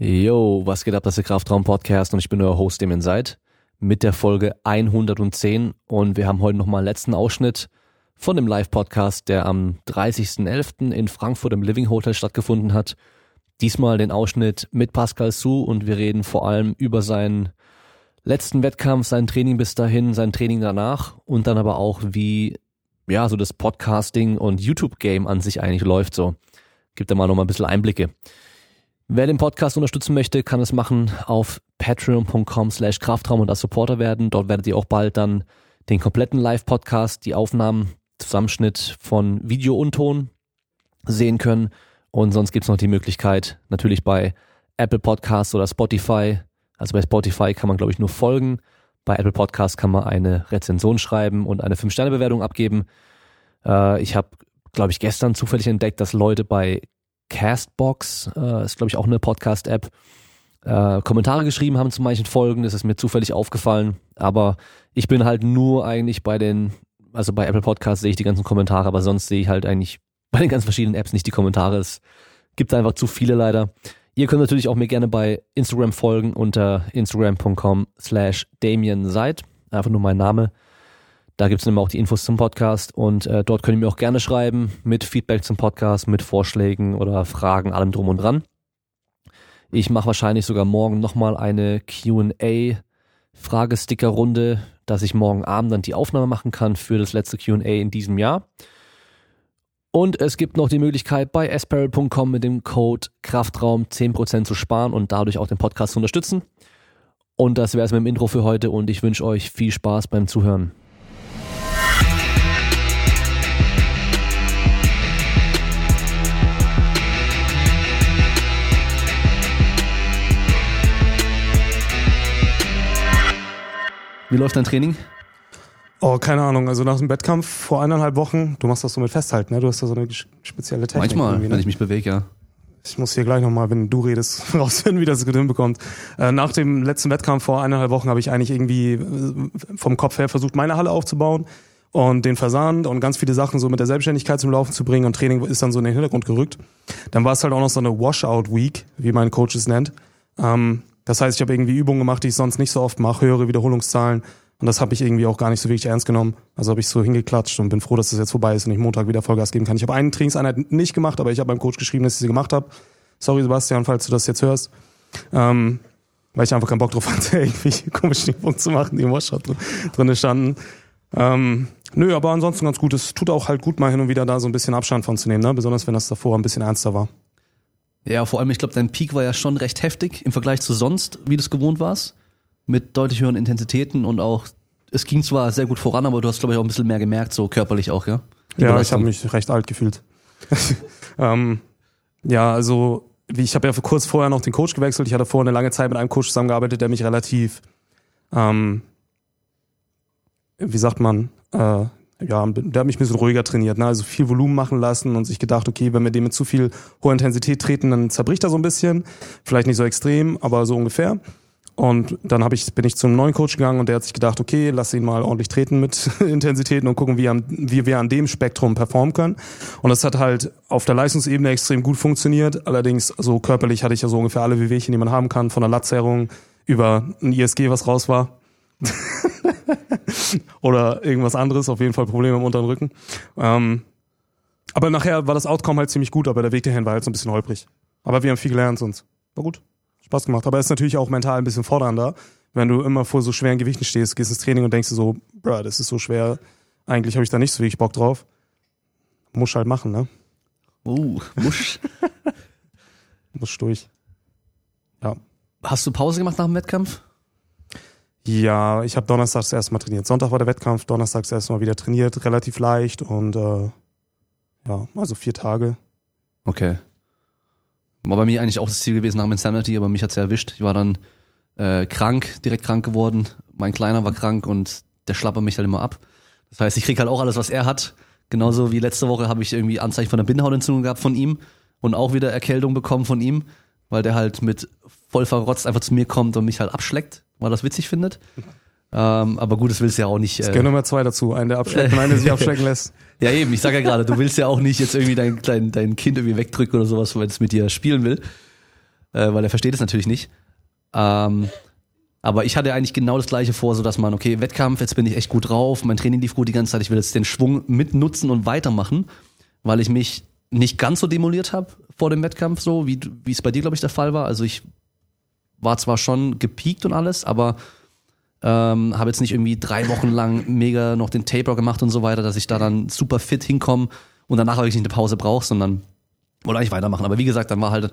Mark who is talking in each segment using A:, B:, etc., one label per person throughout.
A: Yo, was geht ab, das ist der Kraftraum-Podcast und ich bin euer Host, dem ihr seid, mit der Folge 110 und wir haben heute nochmal einen letzten Ausschnitt von dem Live-Podcast, der am 30.11. in Frankfurt im Living Hotel stattgefunden hat. Diesmal den Ausschnitt mit Pascal Su und wir reden vor allem über seinen letzten Wettkampf, sein Training bis dahin, sein Training danach und dann aber auch wie, ja, so das Podcasting und YouTube-Game an sich eigentlich läuft so. Gibt da mal nochmal ein bisschen Einblicke. Wer den Podcast unterstützen möchte, kann es machen auf patreon.com slash Kraftraum und als Supporter werden. Dort werdet ihr auch bald dann den kompletten Live-Podcast, die Aufnahmen, Zusammenschnitt von Video und Ton sehen können. Und sonst gibt's noch die Möglichkeit, natürlich bei Apple Podcasts oder Spotify. Also bei Spotify kann man, glaube ich, nur folgen. Bei Apple Podcasts kann man eine Rezension schreiben und eine 5-Sterne-Bewertung abgeben. Äh, ich habe, glaube ich, gestern zufällig entdeckt, dass Leute bei Castbox, äh, ist glaube ich auch eine Podcast-App, äh, Kommentare geschrieben haben zu manchen Folgen. Das ist mir zufällig aufgefallen. Aber ich bin halt nur eigentlich bei den, also bei Apple Podcasts sehe ich die ganzen Kommentare, aber sonst sehe ich halt eigentlich bei den ganz verschiedenen Apps nicht die Kommentare. Es gibt einfach zu viele leider. Ihr könnt natürlich auch mir gerne bei Instagram folgen unter instagram.com slash Damien Seid. Einfach nur mein Name. Da gibt es nämlich auch die Infos zum Podcast und äh, dort könnt ihr mir auch gerne schreiben mit Feedback zum Podcast, mit Vorschlägen oder Fragen, allem drum und dran. Ich mache wahrscheinlich sogar morgen nochmal eine QA Fragesticker-Runde, dass ich morgen Abend dann die Aufnahme machen kann für das letzte QA in diesem Jahr. Und es gibt noch die Möglichkeit, bei asparrel.com mit dem Code Kraftraum 10% zu sparen und dadurch auch den Podcast zu unterstützen. Und das wäre es mit dem Intro für heute und ich wünsche euch viel Spaß beim Zuhören. Wie läuft dein Training?
B: Oh, keine Ahnung. Also nach dem Wettkampf vor eineinhalb Wochen, du machst das so mit Festhalten, ne? Du hast da so eine spezielle Technik.
A: Manchmal,
B: ne?
A: wenn ich mich bewege, ja.
B: Ich muss hier gleich nochmal, wenn du redest, rausfinden, wie das gut hinbekommt. Äh, nach dem letzten Wettkampf vor eineinhalb Wochen habe ich eigentlich irgendwie äh, vom Kopf her versucht, meine Halle aufzubauen und den Versand und ganz viele Sachen so mit der Selbstständigkeit zum Laufen zu bringen und Training ist dann so in den Hintergrund gerückt. Dann war es halt auch noch so eine Washout-Week, wie mein Coach es nennt. Ähm, das heißt, ich habe irgendwie Übungen gemacht, die ich sonst nicht so oft mache, höhere Wiederholungszahlen. Und das habe ich irgendwie auch gar nicht so wirklich ernst genommen. Also habe ich so hingeklatscht und bin froh, dass das jetzt vorbei ist und ich Montag wieder Vollgas geben kann. Ich habe eine Trainingseinheit nicht gemacht, aber ich habe beim Coach geschrieben, dass ich sie gemacht habe. Sorry, Sebastian, falls du das jetzt hörst. Ähm, weil ich einfach keinen Bock drauf hatte, irgendwie komische Übungen zu machen, die im Washout drin standen. Ähm, nö, aber ansonsten ganz gut. Es tut auch halt gut, mal hin und wieder da so ein bisschen Abstand von zu nehmen, ne? besonders wenn das davor ein bisschen ernster war.
A: Ja, vor allem, ich glaube, dein Peak war ja schon recht heftig im Vergleich zu sonst, wie du es gewohnt warst. Mit deutlich höheren Intensitäten und auch, es ging zwar sehr gut voran, aber du hast, glaube ich, auch ein bisschen mehr gemerkt, so körperlich auch, ja?
B: Ja, ich habe mich recht alt gefühlt. ähm, ja, also wie ich habe ja kurz vorher noch den Coach gewechselt. Ich hatte vorher eine lange Zeit mit einem Coach zusammengearbeitet, der mich relativ, ähm, wie sagt man, äh, ja, der hat mich ein bisschen ruhiger trainiert, ne? also viel Volumen machen lassen und sich gedacht, okay, wenn wir dem mit zu viel hoher Intensität treten, dann zerbricht er so ein bisschen. Vielleicht nicht so extrem, aber so ungefähr. Und dann hab ich, bin ich zum neuen Coach gegangen und der hat sich gedacht, okay, lass ihn mal ordentlich treten mit Intensitäten und gucken, wie, an, wie wir an dem Spektrum performen können. Und das hat halt auf der Leistungsebene extrem gut funktioniert. Allerdings, so körperlich hatte ich ja so ungefähr alle Wehwehchen, die man haben kann, von der Latzerrung über ein ISG, was raus war. oder irgendwas anderes, auf jeden Fall Probleme im unteren Rücken. Ähm, aber nachher war das Outcome halt ziemlich gut, aber der Weg dahin war halt so ein bisschen holprig. Aber wir haben viel gelernt und war gut. Spaß gemacht. Aber es ist natürlich auch mental ein bisschen fordernder, wenn du immer vor so schweren Gewichten stehst, gehst ins Training und denkst dir so, bruh, das ist so schwer, eigentlich habe ich da nicht so wirklich Bock drauf. Muss halt machen, ne?
A: Uh, musch.
B: Muss durch. Ja.
A: Hast du Pause gemacht nach dem Wettkampf?
B: Ja, ich habe donnerstags erstmal trainiert. Sonntag war der Wettkampf, donnerstags erstmal wieder trainiert, relativ leicht und äh, ja, also vier Tage.
A: Okay. War bei mir eigentlich auch das Ziel gewesen nach dem Insanity, aber mich hat's ja erwischt. Ich war dann äh, krank, direkt krank geworden. Mein Kleiner war krank und der schlappert mich halt immer ab. Das heißt, ich krieg halt auch alles, was er hat. Genauso wie letzte Woche habe ich irgendwie Anzeichen von der Bindehautentzündung gehabt von ihm und auch wieder Erkältung bekommen von ihm, weil der halt mit voll verrotzt einfach zu mir kommt und mich halt abschleckt weil das witzig findet. Ähm, aber gut, das willst du ja auch nicht.
B: Es äh, gehören Nummer zwei dazu, einen der abschleckt und einen, der sich abschlecken lässt.
A: Ja eben, ich sag ja gerade, du willst ja auch nicht jetzt irgendwie dein, dein, dein Kind irgendwie wegdrücken oder sowas, weil es mit dir spielen will. äh, weil er versteht es natürlich nicht. Ähm, aber ich hatte eigentlich genau das gleiche vor, so dass man, okay, Wettkampf, jetzt bin ich echt gut drauf, mein Training lief gut die ganze Zeit, ich will jetzt den Schwung mitnutzen und weitermachen, weil ich mich nicht ganz so demoliert habe vor dem Wettkampf, so wie wie es bei dir, glaube ich, der Fall war. Also ich war zwar schon gepiekt und alles, aber ähm, habe jetzt nicht irgendwie drei Wochen lang mega noch den Taper gemacht und so weiter, dass ich da dann super fit hinkomme und danach wirklich nicht eine Pause brauche, sondern wollte eigentlich weitermachen. Aber wie gesagt, dann war halt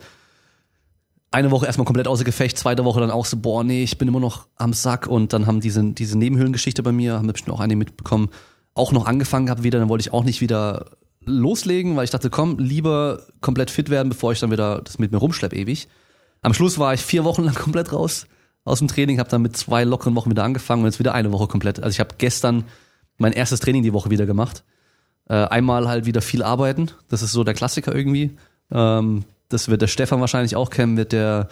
A: eine Woche erstmal komplett außer Gefecht, zweite Woche dann auch so, boah, nee, ich bin immer noch am Sack und dann haben diese, diese Nebenhöhlengeschichte bei mir, haben bestimmt auch einige mitbekommen, auch noch angefangen gehabt wieder, dann wollte ich auch nicht wieder loslegen, weil ich dachte, komm, lieber komplett fit werden, bevor ich dann wieder das mit mir rumschlepp ewig. Am Schluss war ich vier Wochen lang komplett raus aus dem Training, habe dann mit zwei lockeren Wochen wieder angefangen und jetzt wieder eine Woche komplett. Also ich habe gestern mein erstes Training die Woche wieder gemacht. Äh, einmal halt wieder viel arbeiten, das ist so der Klassiker irgendwie. Ähm, das wird der Stefan wahrscheinlich auch kennen, wird der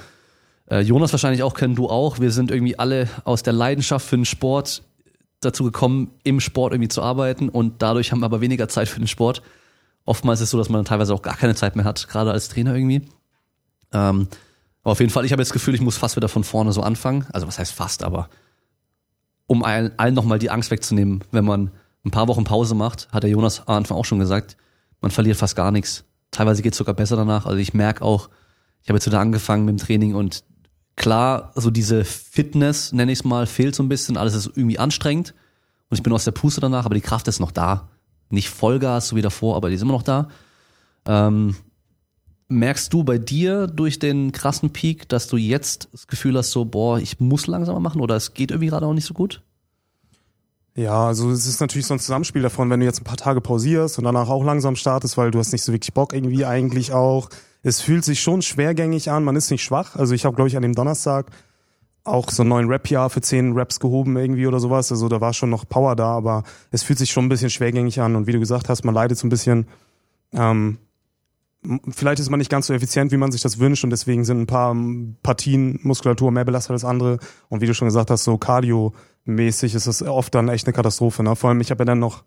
A: äh, Jonas wahrscheinlich auch kennen, du auch. Wir sind irgendwie alle aus der Leidenschaft für den Sport dazu gekommen, im Sport irgendwie zu arbeiten und dadurch haben wir aber weniger Zeit für den Sport. Oftmals ist es so, dass man teilweise auch gar keine Zeit mehr hat, gerade als Trainer irgendwie. Ähm, aber auf jeden Fall, ich habe jetzt das Gefühl, ich muss fast wieder von vorne so anfangen. Also was heißt fast, aber um allen, allen nochmal die Angst wegzunehmen, wenn man ein paar Wochen Pause macht, hat der Jonas am Anfang auch schon gesagt, man verliert fast gar nichts. Teilweise geht es sogar besser danach. Also ich merke auch, ich habe jetzt wieder angefangen mit dem Training und klar, so diese Fitness, nenne ich es mal, fehlt so ein bisschen. Alles ist irgendwie anstrengend und ich bin aus der Puste danach, aber die Kraft ist noch da. Nicht Vollgas, so wie davor, aber die ist immer noch da. Ähm, merkst du bei dir durch den krassen Peak, dass du jetzt das Gefühl hast, so, boah, ich muss langsamer machen oder es geht irgendwie gerade auch nicht so gut?
B: Ja, also es ist natürlich so ein Zusammenspiel davon, wenn du jetzt ein paar Tage pausierst und danach auch langsam startest, weil du hast nicht so wirklich Bock irgendwie eigentlich auch. Es fühlt sich schon schwergängig an, man ist nicht schwach. Also ich habe, glaube ich, an dem Donnerstag auch so einen neuen Rap-Jahr für zehn Raps gehoben irgendwie oder sowas. Also da war schon noch Power da, aber es fühlt sich schon ein bisschen schwergängig an. Und wie du gesagt hast, man leidet so ein bisschen. Ähm, vielleicht ist man nicht ganz so effizient, wie man sich das wünscht und deswegen sind ein paar Partien Muskulatur mehr belastet als andere. Und wie du schon gesagt hast, so Cardio mäßig ist das oft dann echt eine Katastrophe. Ne? Vor allem, ich habe ja dann noch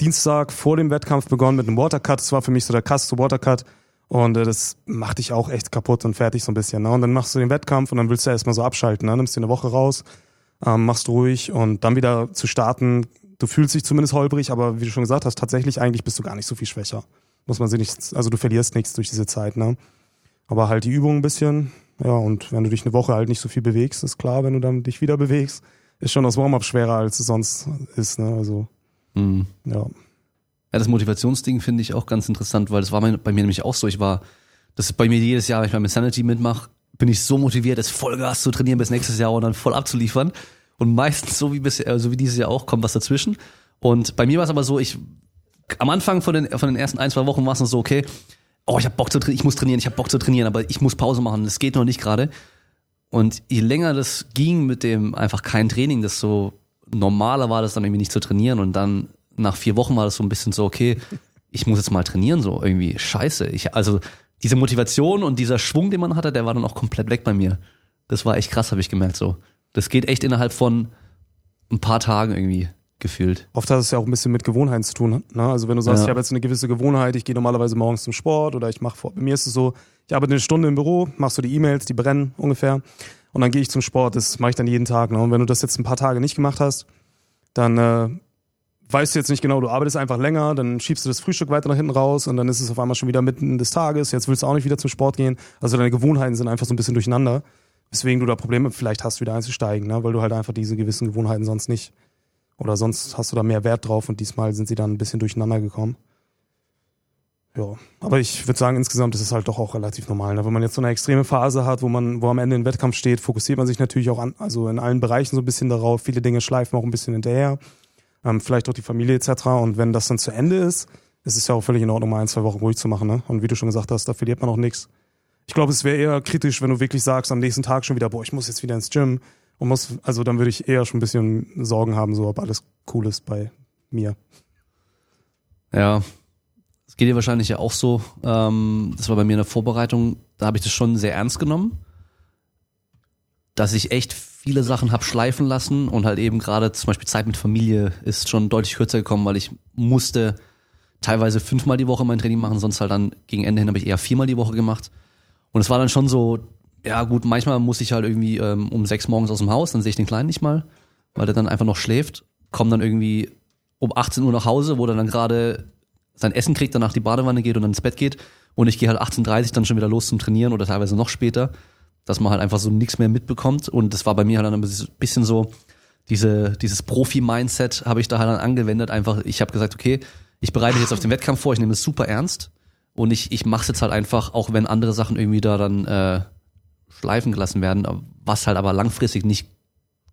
B: Dienstag vor dem Wettkampf begonnen mit einem Watercut. Das war für mich so der krasseste Watercut. Und äh, das macht dich auch echt kaputt und fertig so ein bisschen. Ne? Und dann machst du den Wettkampf und dann willst du erstmal so abschalten. Ne? Nimmst dir eine Woche raus, ähm, machst ruhig und dann wieder zu starten. Du fühlst dich zumindest holprig, aber wie du schon gesagt hast, tatsächlich eigentlich bist du gar nicht so viel schwächer. Muss man sich nicht, also du verlierst nichts durch diese Zeit. Ne? Aber halt die Übung ein bisschen. Ja, und wenn du dich eine Woche halt nicht so viel bewegst, ist klar, wenn du dann dich wieder bewegst, ist schon das Warm-up schwerer, als es sonst ist. Ne? Also, mhm. ja.
A: Ja, das Motivationsding finde ich auch ganz interessant, weil das war bei mir nämlich auch so. Ich war, das ist bei mir jedes Jahr, wenn ich mal mit Sanity mitmache, bin ich so motiviert, das Vollgas zu trainieren bis nächstes Jahr und dann voll abzuliefern. Und meistens, so wie bisher, so wie dieses Jahr auch, kommt was dazwischen. Und bei mir war es aber so, ich, am Anfang von den, von den ersten ein, zwei Wochen war es noch so, okay, oh, ich habe Bock zu trainieren, ich muss trainieren, ich habe Bock zu trainieren, aber ich muss Pause machen, das geht noch nicht gerade. Und je länger das ging mit dem einfach kein Training, desto normaler war das dann irgendwie nicht zu trainieren. Und dann nach vier Wochen war das so ein bisschen so, okay, ich muss jetzt mal trainieren, so irgendwie scheiße. Ich, also diese Motivation und dieser Schwung, den man hatte, der war dann auch komplett weg bei mir. Das war echt krass, habe ich gemerkt so. Das geht echt innerhalb von ein paar Tagen irgendwie gefühlt.
B: Oft hat es ja auch ein bisschen mit Gewohnheiten zu tun. Ne? Also wenn du sagst, ja. ich habe jetzt eine gewisse Gewohnheit, ich gehe normalerweise morgens zum Sport oder ich mache vor. Bei mir ist es so, ich arbeite eine Stunde im Büro, machst du die E-Mails, die brennen ungefähr. Und dann gehe ich zum Sport, das mache ich dann jeden Tag. Ne? Und wenn du das jetzt ein paar Tage nicht gemacht hast, dann äh, weißt du jetzt nicht genau, du arbeitest einfach länger, dann schiebst du das Frühstück weiter nach hinten raus und dann ist es auf einmal schon wieder mitten des Tages. Jetzt willst du auch nicht wieder zum Sport gehen. Also deine Gewohnheiten sind einfach so ein bisschen durcheinander. Weswegen du da Probleme vielleicht hast, wieder einzusteigen, ne? weil du halt einfach diese gewissen Gewohnheiten sonst nicht oder sonst hast du da mehr Wert drauf und diesmal sind sie dann ein bisschen durcheinander gekommen. Ja, aber ich würde sagen, insgesamt ist es halt doch auch relativ normal. Ne? Wenn man jetzt so eine extreme Phase hat, wo man, wo am Ende ein Wettkampf steht, fokussiert man sich natürlich auch an, also in allen Bereichen so ein bisschen darauf. Viele Dinge schleifen auch ein bisschen hinterher. Ähm, vielleicht auch die Familie etc. Und wenn das dann zu Ende ist, ist es ja auch völlig in Ordnung, mal ein, zwei Wochen ruhig zu machen. Ne? Und wie du schon gesagt hast, da verliert man auch nichts. Ich glaube, es wäre eher kritisch, wenn du wirklich sagst, am nächsten Tag schon wieder, boah, ich muss jetzt wieder ins Gym und muss, also dann würde ich eher schon ein bisschen Sorgen haben, so ob alles cool ist bei mir.
A: Ja, es geht dir wahrscheinlich ja auch so. Ähm, das war bei mir in der Vorbereitung, da habe ich das schon sehr ernst genommen, dass ich echt viele Sachen habe schleifen lassen und halt eben gerade zum Beispiel Zeit mit Familie ist schon deutlich kürzer gekommen, weil ich musste teilweise fünfmal die Woche mein Training machen, sonst halt dann gegen Ende hin habe ich eher viermal die Woche gemacht. Und es war dann schon so, ja gut, manchmal muss ich halt irgendwie ähm, um sechs morgens aus dem Haus, dann sehe ich den Kleinen nicht mal, weil der dann einfach noch schläft, komme dann irgendwie um 18 Uhr nach Hause, wo er dann gerade sein Essen kriegt, danach die Badewanne geht und dann ins Bett geht. Und ich gehe halt 18.30 dann schon wieder los zum Trainieren oder teilweise noch später, dass man halt einfach so nichts mehr mitbekommt. Und das war bei mir halt dann ein bisschen so, diese, dieses Profi-Mindset habe ich da halt dann angewendet. Einfach, ich habe gesagt, okay, ich bereite mich jetzt auf den Wettkampf vor, ich nehme es super ernst und ich, ich mache es jetzt halt einfach, auch wenn andere Sachen irgendwie da dann äh, schleifen gelassen werden, was halt aber langfristig nicht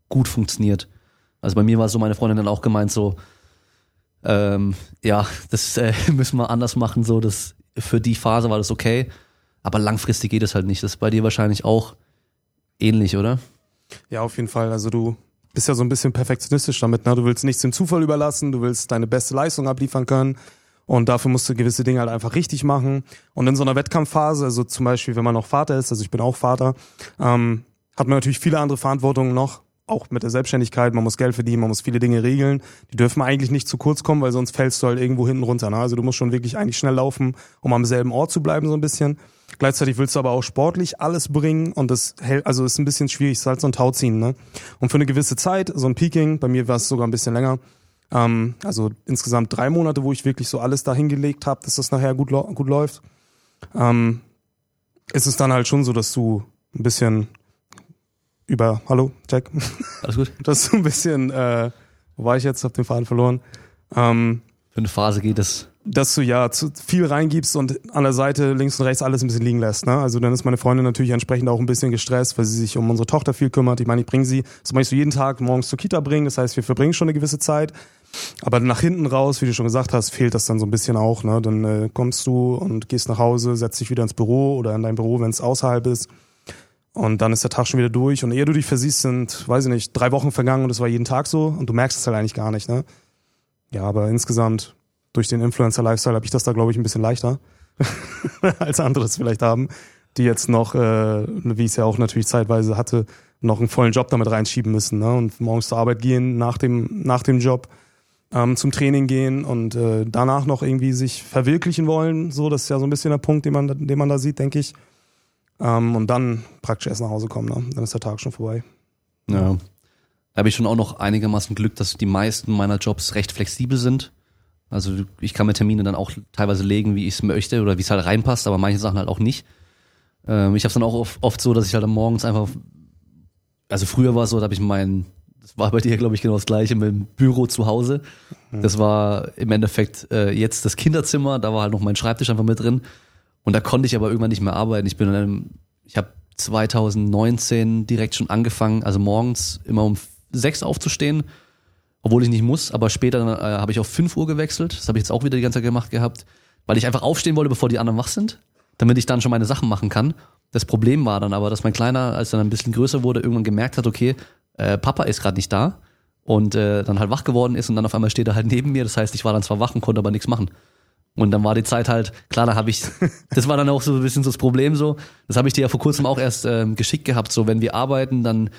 A: gut funktioniert. Also bei mir war so meine Freundin dann auch gemeint so, ähm, ja, das äh, müssen wir anders machen, so das für die Phase war das okay, aber langfristig geht es halt nicht. Das ist bei dir wahrscheinlich auch ähnlich, oder?
B: Ja, auf jeden Fall. Also du bist ja so ein bisschen perfektionistisch damit, ne? Du willst nichts dem Zufall überlassen, du willst deine beste Leistung abliefern können. Und dafür musst du gewisse Dinge halt einfach richtig machen. Und in so einer Wettkampfphase, also zum Beispiel, wenn man noch Vater ist, also ich bin auch Vater, ähm, hat man natürlich viele andere Verantwortungen noch, auch mit der Selbstständigkeit, man muss Geld verdienen, man muss viele Dinge regeln. Die dürfen eigentlich nicht zu kurz kommen, weil sonst fällst du halt irgendwo hinten runter. Ne? Also du musst schon wirklich eigentlich schnell laufen, um am selben Ort zu bleiben, so ein bisschen. Gleichzeitig willst du aber auch sportlich alles bringen und das hält, also ist ein bisschen schwierig, ist halt so ein Tauziehen, ne? Und für eine gewisse Zeit, so ein Peaking, bei mir war es sogar ein bisschen länger, ähm, also insgesamt drei Monate, wo ich wirklich so alles dahingelegt habe, dass das nachher gut, gut läuft, ähm, ist es dann halt schon so, dass du ein bisschen über, hallo, Jack.
A: Alles gut.
B: Dass du ein bisschen, äh, wo war ich jetzt? Hab den Faden verloren. Ähm,
A: Für eine Phase geht es.
B: Dass du ja zu viel reingibst und an der Seite links und rechts alles ein bisschen liegen lässt. Ne? Also dann ist meine Freundin natürlich entsprechend auch ein bisschen gestresst, weil sie sich um unsere Tochter viel kümmert. Ich meine, ich bringe sie, ich so jeden Tag morgens zur Kita bringen. Das heißt, wir verbringen schon eine gewisse Zeit. Aber nach hinten raus, wie du schon gesagt hast, fehlt das dann so ein bisschen auch. Ne? Dann äh, kommst du und gehst nach Hause, setzt dich wieder ins Büro oder in dein Büro, wenn es außerhalb ist und dann ist der Tag schon wieder durch. Und ehe du dich versiehst, sind, weiß ich nicht, drei Wochen vergangen und es war jeden Tag so. Und du merkst es halt eigentlich gar nicht, ne? Ja, aber insgesamt, durch den Influencer-Lifestyle habe ich das da, glaube ich, ein bisschen leichter, als andere es vielleicht haben, die jetzt noch, äh, wie ich es ja auch natürlich zeitweise hatte, noch einen vollen Job damit reinschieben müssen, ne? Und morgens zur Arbeit gehen, nach dem, nach dem Job ähm, zum Training gehen und äh, danach noch irgendwie sich verwirklichen wollen. So, das ist ja so ein bisschen der Punkt, den man, den man da sieht, denke ich. Ähm, und dann praktisch erst nach Hause kommen, ne? dann ist der Tag schon vorbei.
A: Ja. Da habe ich schon auch noch einigermaßen Glück, dass die meisten meiner Jobs recht flexibel sind. Also ich kann mir Termine dann auch teilweise legen, wie ich es möchte oder wie es halt reinpasst, aber manche Sachen halt auch nicht. Ähm, ich habe es dann auch oft, oft so, dass ich halt morgens einfach, also früher war es so, da habe ich mein, das war bei dir glaube ich genau das gleiche, mit dem Büro zu Hause. Das war im Endeffekt äh, jetzt das Kinderzimmer, da war halt noch mein Schreibtisch einfach mit drin. Und da konnte ich aber irgendwann nicht mehr arbeiten. Ich bin dann, ich habe 2019 direkt schon angefangen, also morgens immer um sechs aufzustehen, obwohl ich nicht muss, aber später äh, habe ich auf fünf Uhr gewechselt. Das habe ich jetzt auch wieder die ganze Zeit gemacht gehabt, weil ich einfach aufstehen wollte, bevor die anderen wach sind, damit ich dann schon meine Sachen machen kann. Das Problem war dann aber, dass mein Kleiner, als er dann ein bisschen größer wurde, irgendwann gemerkt hat, okay, äh, Papa ist gerade nicht da und äh, dann halt wach geworden ist und dann auf einmal steht er halt neben mir. Das heißt, ich war dann zwar wach und konnte aber nichts machen. Und dann war die Zeit halt, klar, da habe ich, das war dann auch so ein bisschen so das Problem so. Das habe ich dir ja vor kurzem auch erst ähm, geschickt gehabt. So, wenn wir arbeiten, dann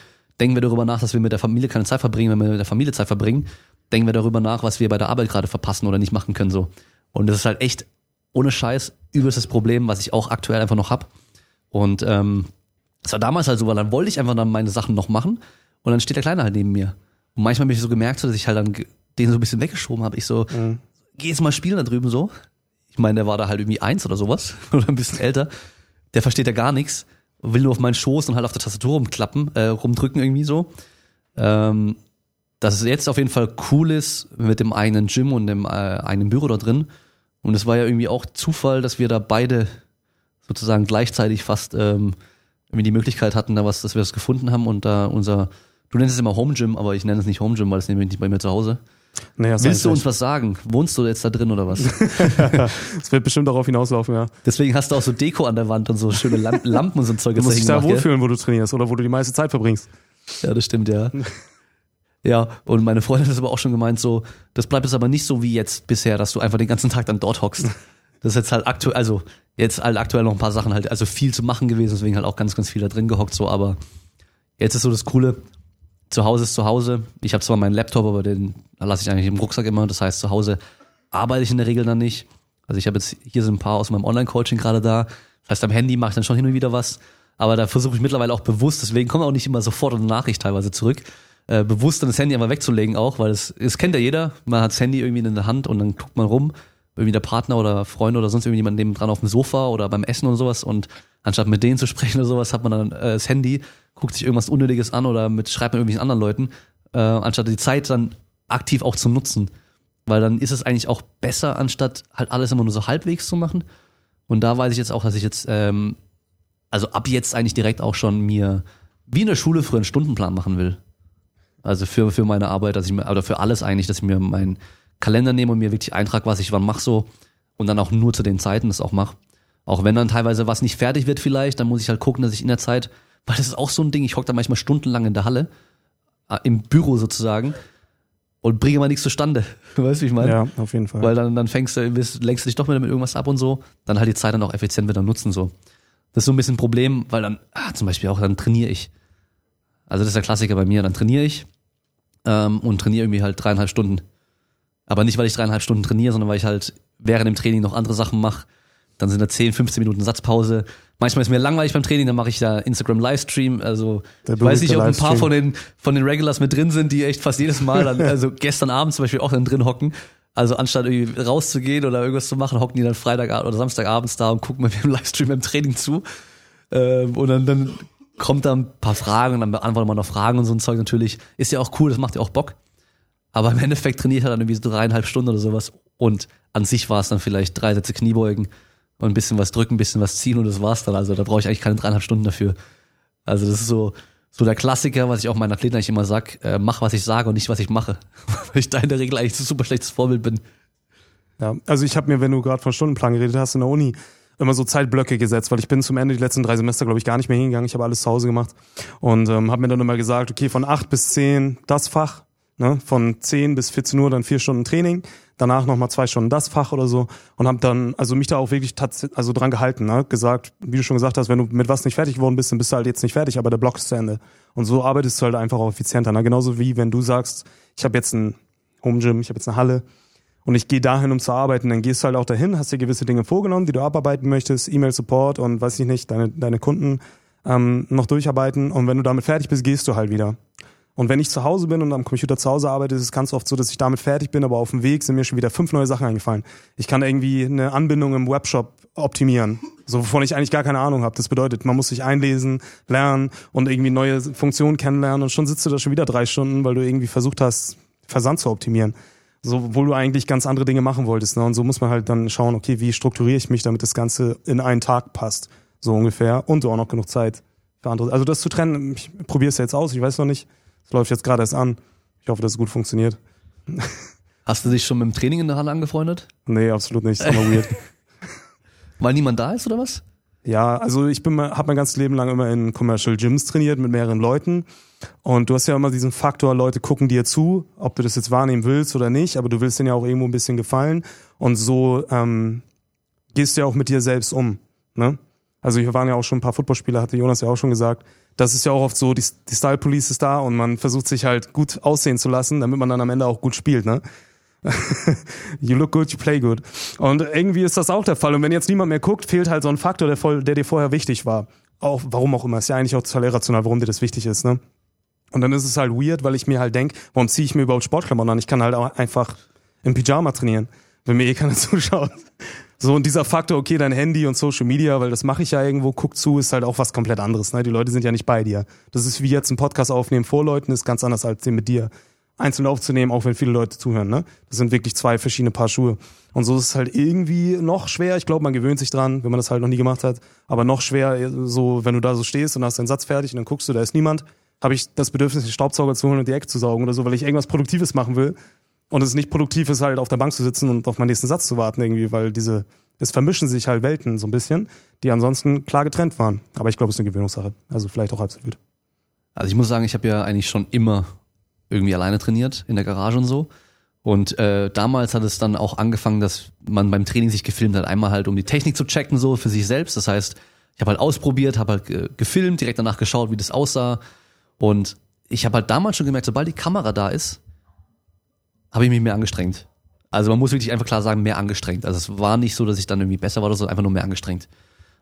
A: denken wir darüber nach, dass wir mit der Familie keine Zeit verbringen. Wenn wir mit der Familie Zeit verbringen, denken wir darüber nach, was wir bei der Arbeit gerade verpassen oder nicht machen können. so. Und das ist halt echt ohne Scheiß übelstes Problem, was ich auch aktuell einfach noch hab. Und ähm, das war damals halt so, weil dann wollte ich einfach dann meine Sachen noch machen und dann steht der Kleine halt neben mir. Und manchmal bin ich so gemerkt, dass ich halt dann den so ein bisschen weggeschoben habe. Ich so, mhm geh jetzt mal spielen da drüben so. Ich meine, der war da halt irgendwie eins oder sowas oder ein bisschen älter. Der versteht ja gar nichts, will nur auf meinen Schoß und halt auf der Tastatur rumklappen, äh, rumdrücken irgendwie so. Ähm, dass es jetzt auf jeden Fall cool ist mit dem eigenen Gym und dem äh, eigenen Büro da drin. Und es war ja irgendwie auch Zufall, dass wir da beide sozusagen gleichzeitig fast ähm, irgendwie die Möglichkeit hatten, da was, dass wir das gefunden haben und da unser, du nennst es immer Home Gym, aber ich nenne es nicht Home Gym, weil es nämlich nicht bei mir zu Hause. Naja, Willst du uns was sagen? Wohnst du jetzt da drin oder was?
B: Es wird bestimmt darauf hinauslaufen, ja.
A: Deswegen hast du auch so Deko an der Wand und so schöne Lampen und so ein Zeug.
B: Du musst dich da wohlfühlen, wo du trainierst oder wo du die meiste Zeit verbringst.
A: Ja, das stimmt, ja. Ja, und meine Freundin hat aber auch schon gemeint, so, das bleibt jetzt aber nicht so wie jetzt bisher, dass du einfach den ganzen Tag dann dort hockst. Das ist jetzt halt aktuell, also jetzt halt aktuell noch ein paar Sachen halt, also viel zu machen gewesen, deswegen halt auch ganz, ganz viel da drin gehockt, so, aber jetzt ist so das Coole, zu Hause ist zu Hause. Ich habe zwar meinen Laptop, aber den lasse ich eigentlich im Rucksack immer. Das heißt, zu Hause arbeite ich in der Regel dann nicht. Also ich habe jetzt hier sind ein paar aus meinem Online-Coaching gerade da. Heißt, am Handy mache ich dann schon hin und wieder was, aber da versuche ich mittlerweile auch bewusst, deswegen kommt auch nicht immer sofort eine Nachricht teilweise zurück, äh, bewusst dann das Handy einfach wegzulegen auch, weil es, es kennt ja jeder, man hat das Handy irgendwie in der Hand und dann guckt man rum, irgendwie der Partner oder Freund oder sonst irgendjemand neben dran auf dem Sofa oder beim Essen oder sowas und anstatt mit denen zu sprechen oder sowas, hat man dann äh, das Handy, guckt sich irgendwas Unnötiges an oder mit schreibt mit irgendwelchen anderen Leuten, äh, anstatt die Zeit dann aktiv auch zu nutzen. Weil dann ist es eigentlich auch besser, anstatt halt alles immer nur so halbwegs zu machen. Und da weiß ich jetzt auch, dass ich jetzt, ähm, also ab jetzt eigentlich direkt auch schon mir wie in der Schule früher einen Stundenplan machen will. Also für, für meine Arbeit, dass ich mir, oder für alles eigentlich, dass ich mir meinen Kalender nehme und mir wirklich eintrag, was ich wann mache so und dann auch nur zu den Zeiten das auch mache. Auch wenn dann teilweise was nicht fertig wird vielleicht, dann muss ich halt gucken, dass ich in der Zeit, weil das ist auch so ein Ding, ich hocke da manchmal stundenlang in der Halle, äh, im Büro sozusagen und bringe mal nichts zustande. Du weißt, wie ich meine?
B: Ja, auf jeden Fall.
A: Weil dann, dann fängst du, lenkst du dich doch wieder mit irgendwas ab und so, dann halt die Zeit dann auch effizient wieder nutzen so. Das ist so ein bisschen ein Problem, weil dann, ah, zum Beispiel auch, dann trainiere ich. Also das ist der Klassiker bei mir, dann trainiere ich ähm, und trainiere irgendwie halt dreieinhalb Stunden. Aber nicht, weil ich dreieinhalb Stunden trainiere, sondern weil ich halt während dem Training noch andere Sachen mache. Dann sind da 10, 15 Minuten Satzpause. Manchmal ist mir langweilig beim Training, dann mache ich da Instagram Livestream. Also ich weiß nicht, ob ein paar von den von den Regulars mit drin sind, die echt fast jedes Mal, dann, also gestern Abend zum Beispiel auch dann drin hocken. Also anstatt irgendwie rauszugehen oder irgendwas zu machen, hocken die dann Freitag oder Samstagabends da und gucken mir im Livestream im Training zu. Ähm, und dann, dann kommt da ein paar Fragen und dann beantwortet man noch Fragen und so ein Zeug natürlich. Ist ja auch cool, das macht ja auch Bock. Aber im Endeffekt trainiert er dann irgendwie so dreieinhalb Stunden oder sowas. Und an sich war es dann vielleicht drei Sätze Kniebeugen und ein bisschen was drücken, ein bisschen was ziehen und das war's dann. Also da brauche ich eigentlich keine dreieinhalb Stunden dafür. Also das ist so, so der Klassiker, was ich auch meinen Athleten eigentlich immer sag, äh, mach, was ich sage und nicht, was ich mache. Weil ich da in der Regel eigentlich ein super schlechtes Vorbild bin.
B: Ja, also ich habe mir, wenn du gerade von Stundenplan geredet hast in der Uni, immer so Zeitblöcke gesetzt, weil ich bin zum Ende die letzten drei Semester, glaube ich, gar nicht mehr hingegangen. Ich habe alles zu Hause gemacht und ähm, habe mir dann immer gesagt, okay, von acht bis zehn das Fach, ne, von zehn bis 14 Uhr dann vier Stunden Training, danach nochmal zwei Stunden das Fach oder so und habe dann, also mich da auch wirklich also dran gehalten, ne, gesagt, wie du schon gesagt hast, wenn du mit was nicht fertig geworden bist, dann bist du halt jetzt nicht fertig, aber der Block ist zu Ende. Und so arbeitest du halt einfach auch effizienter. Ne? Genauso wie wenn du sagst, ich habe jetzt ein Home Gym, ich habe jetzt eine Halle, und ich gehe dahin, um zu arbeiten, dann gehst du halt auch dahin, hast dir gewisse Dinge vorgenommen, die du abarbeiten möchtest, E-Mail-Support und weiß ich nicht, deine, deine Kunden ähm, noch durcharbeiten und wenn du damit fertig bist, gehst du halt wieder. Und wenn ich zu Hause bin und am Computer zu Hause arbeite, ist es ganz oft so, dass ich damit fertig bin, aber auf dem Weg sind mir schon wieder fünf neue Sachen eingefallen. Ich kann irgendwie eine Anbindung im Webshop optimieren, so wovon ich eigentlich gar keine Ahnung habe. Das bedeutet, man muss sich einlesen, lernen und irgendwie neue Funktionen kennenlernen und schon sitzt du da schon wieder drei Stunden, weil du irgendwie versucht hast, Versand zu optimieren so, obwohl du eigentlich ganz andere Dinge machen wolltest. Ne? Und so muss man halt dann schauen, okay, wie strukturiere ich mich, damit das Ganze in einen Tag passt, so ungefähr. Und du auch noch genug Zeit für andere. Also das zu trennen, ich probiere es jetzt aus, ich weiß noch nicht. Es läuft jetzt gerade erst an. Ich hoffe, dass es gut funktioniert.
A: Hast du dich schon mit dem Training in der Halle angefreundet?
B: Nee, absolut nicht. Das ist immer weird.
A: Weil niemand da ist oder was?
B: Ja, also ich bin habe mein ganzes Leben lang immer in Commercial Gyms trainiert mit mehreren Leuten und du hast ja immer diesen Faktor, Leute gucken dir zu, ob du das jetzt wahrnehmen willst oder nicht, aber du willst denen ja auch irgendwo ein bisschen gefallen und so ähm, gehst du ja auch mit dir selbst um. Ne? Also hier waren ja auch schon ein paar Footballspieler, hatte Jonas ja auch schon gesagt. Das ist ja auch oft so, die, die Style Police ist da und man versucht sich halt gut aussehen zu lassen, damit man dann am Ende auch gut spielt. Ne? you look good, you play good. Und irgendwie ist das auch der Fall. Und wenn jetzt niemand mehr guckt, fehlt halt so ein Faktor, der, voll, der dir vorher wichtig war. Auch, warum auch immer. Ist ja eigentlich auch total irrational, warum dir das wichtig ist, ne? Und dann ist es halt weird, weil ich mir halt denk, warum ziehe ich mir überhaupt Sportklamotten an? Ich kann halt auch einfach im Pyjama trainieren, wenn mir eh keiner zuschaut. So, und dieser Faktor, okay, dein Handy und Social Media, weil das mache ich ja irgendwo, guck zu, ist halt auch was komplett anderes. Ne? Die Leute sind ja nicht bei dir. Das ist wie jetzt ein Podcast aufnehmen vor Leuten, ist ganz anders als den mit dir einzeln aufzunehmen, auch wenn viele Leute zuhören. Ne? Das sind wirklich zwei verschiedene Paar Schuhe. Und so ist es halt irgendwie noch schwer. Ich glaube, man gewöhnt sich dran, wenn man das halt noch nie gemacht hat. Aber noch schwer, so wenn du da so stehst und hast deinen Satz fertig und dann guckst du, da ist niemand, habe ich das Bedürfnis, den Staubsauger zu holen und die Ecke zu saugen oder so, weil ich irgendwas Produktives machen will. Und es nicht produktiv ist, halt auf der Bank zu sitzen und auf meinen nächsten Satz zu warten irgendwie, weil diese, es vermischen sich halt Welten so ein bisschen, die ansonsten klar getrennt waren. Aber ich glaube, es ist eine Gewöhnungssache. Also vielleicht auch halb so wild.
A: Also ich muss sagen, ich habe ja eigentlich schon immer irgendwie alleine trainiert, in der Garage und so. Und äh, damals hat es dann auch angefangen, dass man beim Training sich gefilmt hat, einmal halt um die Technik zu checken, so für sich selbst. Das heißt, ich habe halt ausprobiert, habe halt äh, gefilmt, direkt danach geschaut, wie das aussah. Und ich habe halt damals schon gemerkt, sobald die Kamera da ist, habe ich mich mehr angestrengt. Also man muss wirklich einfach klar sagen, mehr angestrengt. Also es war nicht so, dass ich dann irgendwie besser war oder so, einfach nur mehr angestrengt.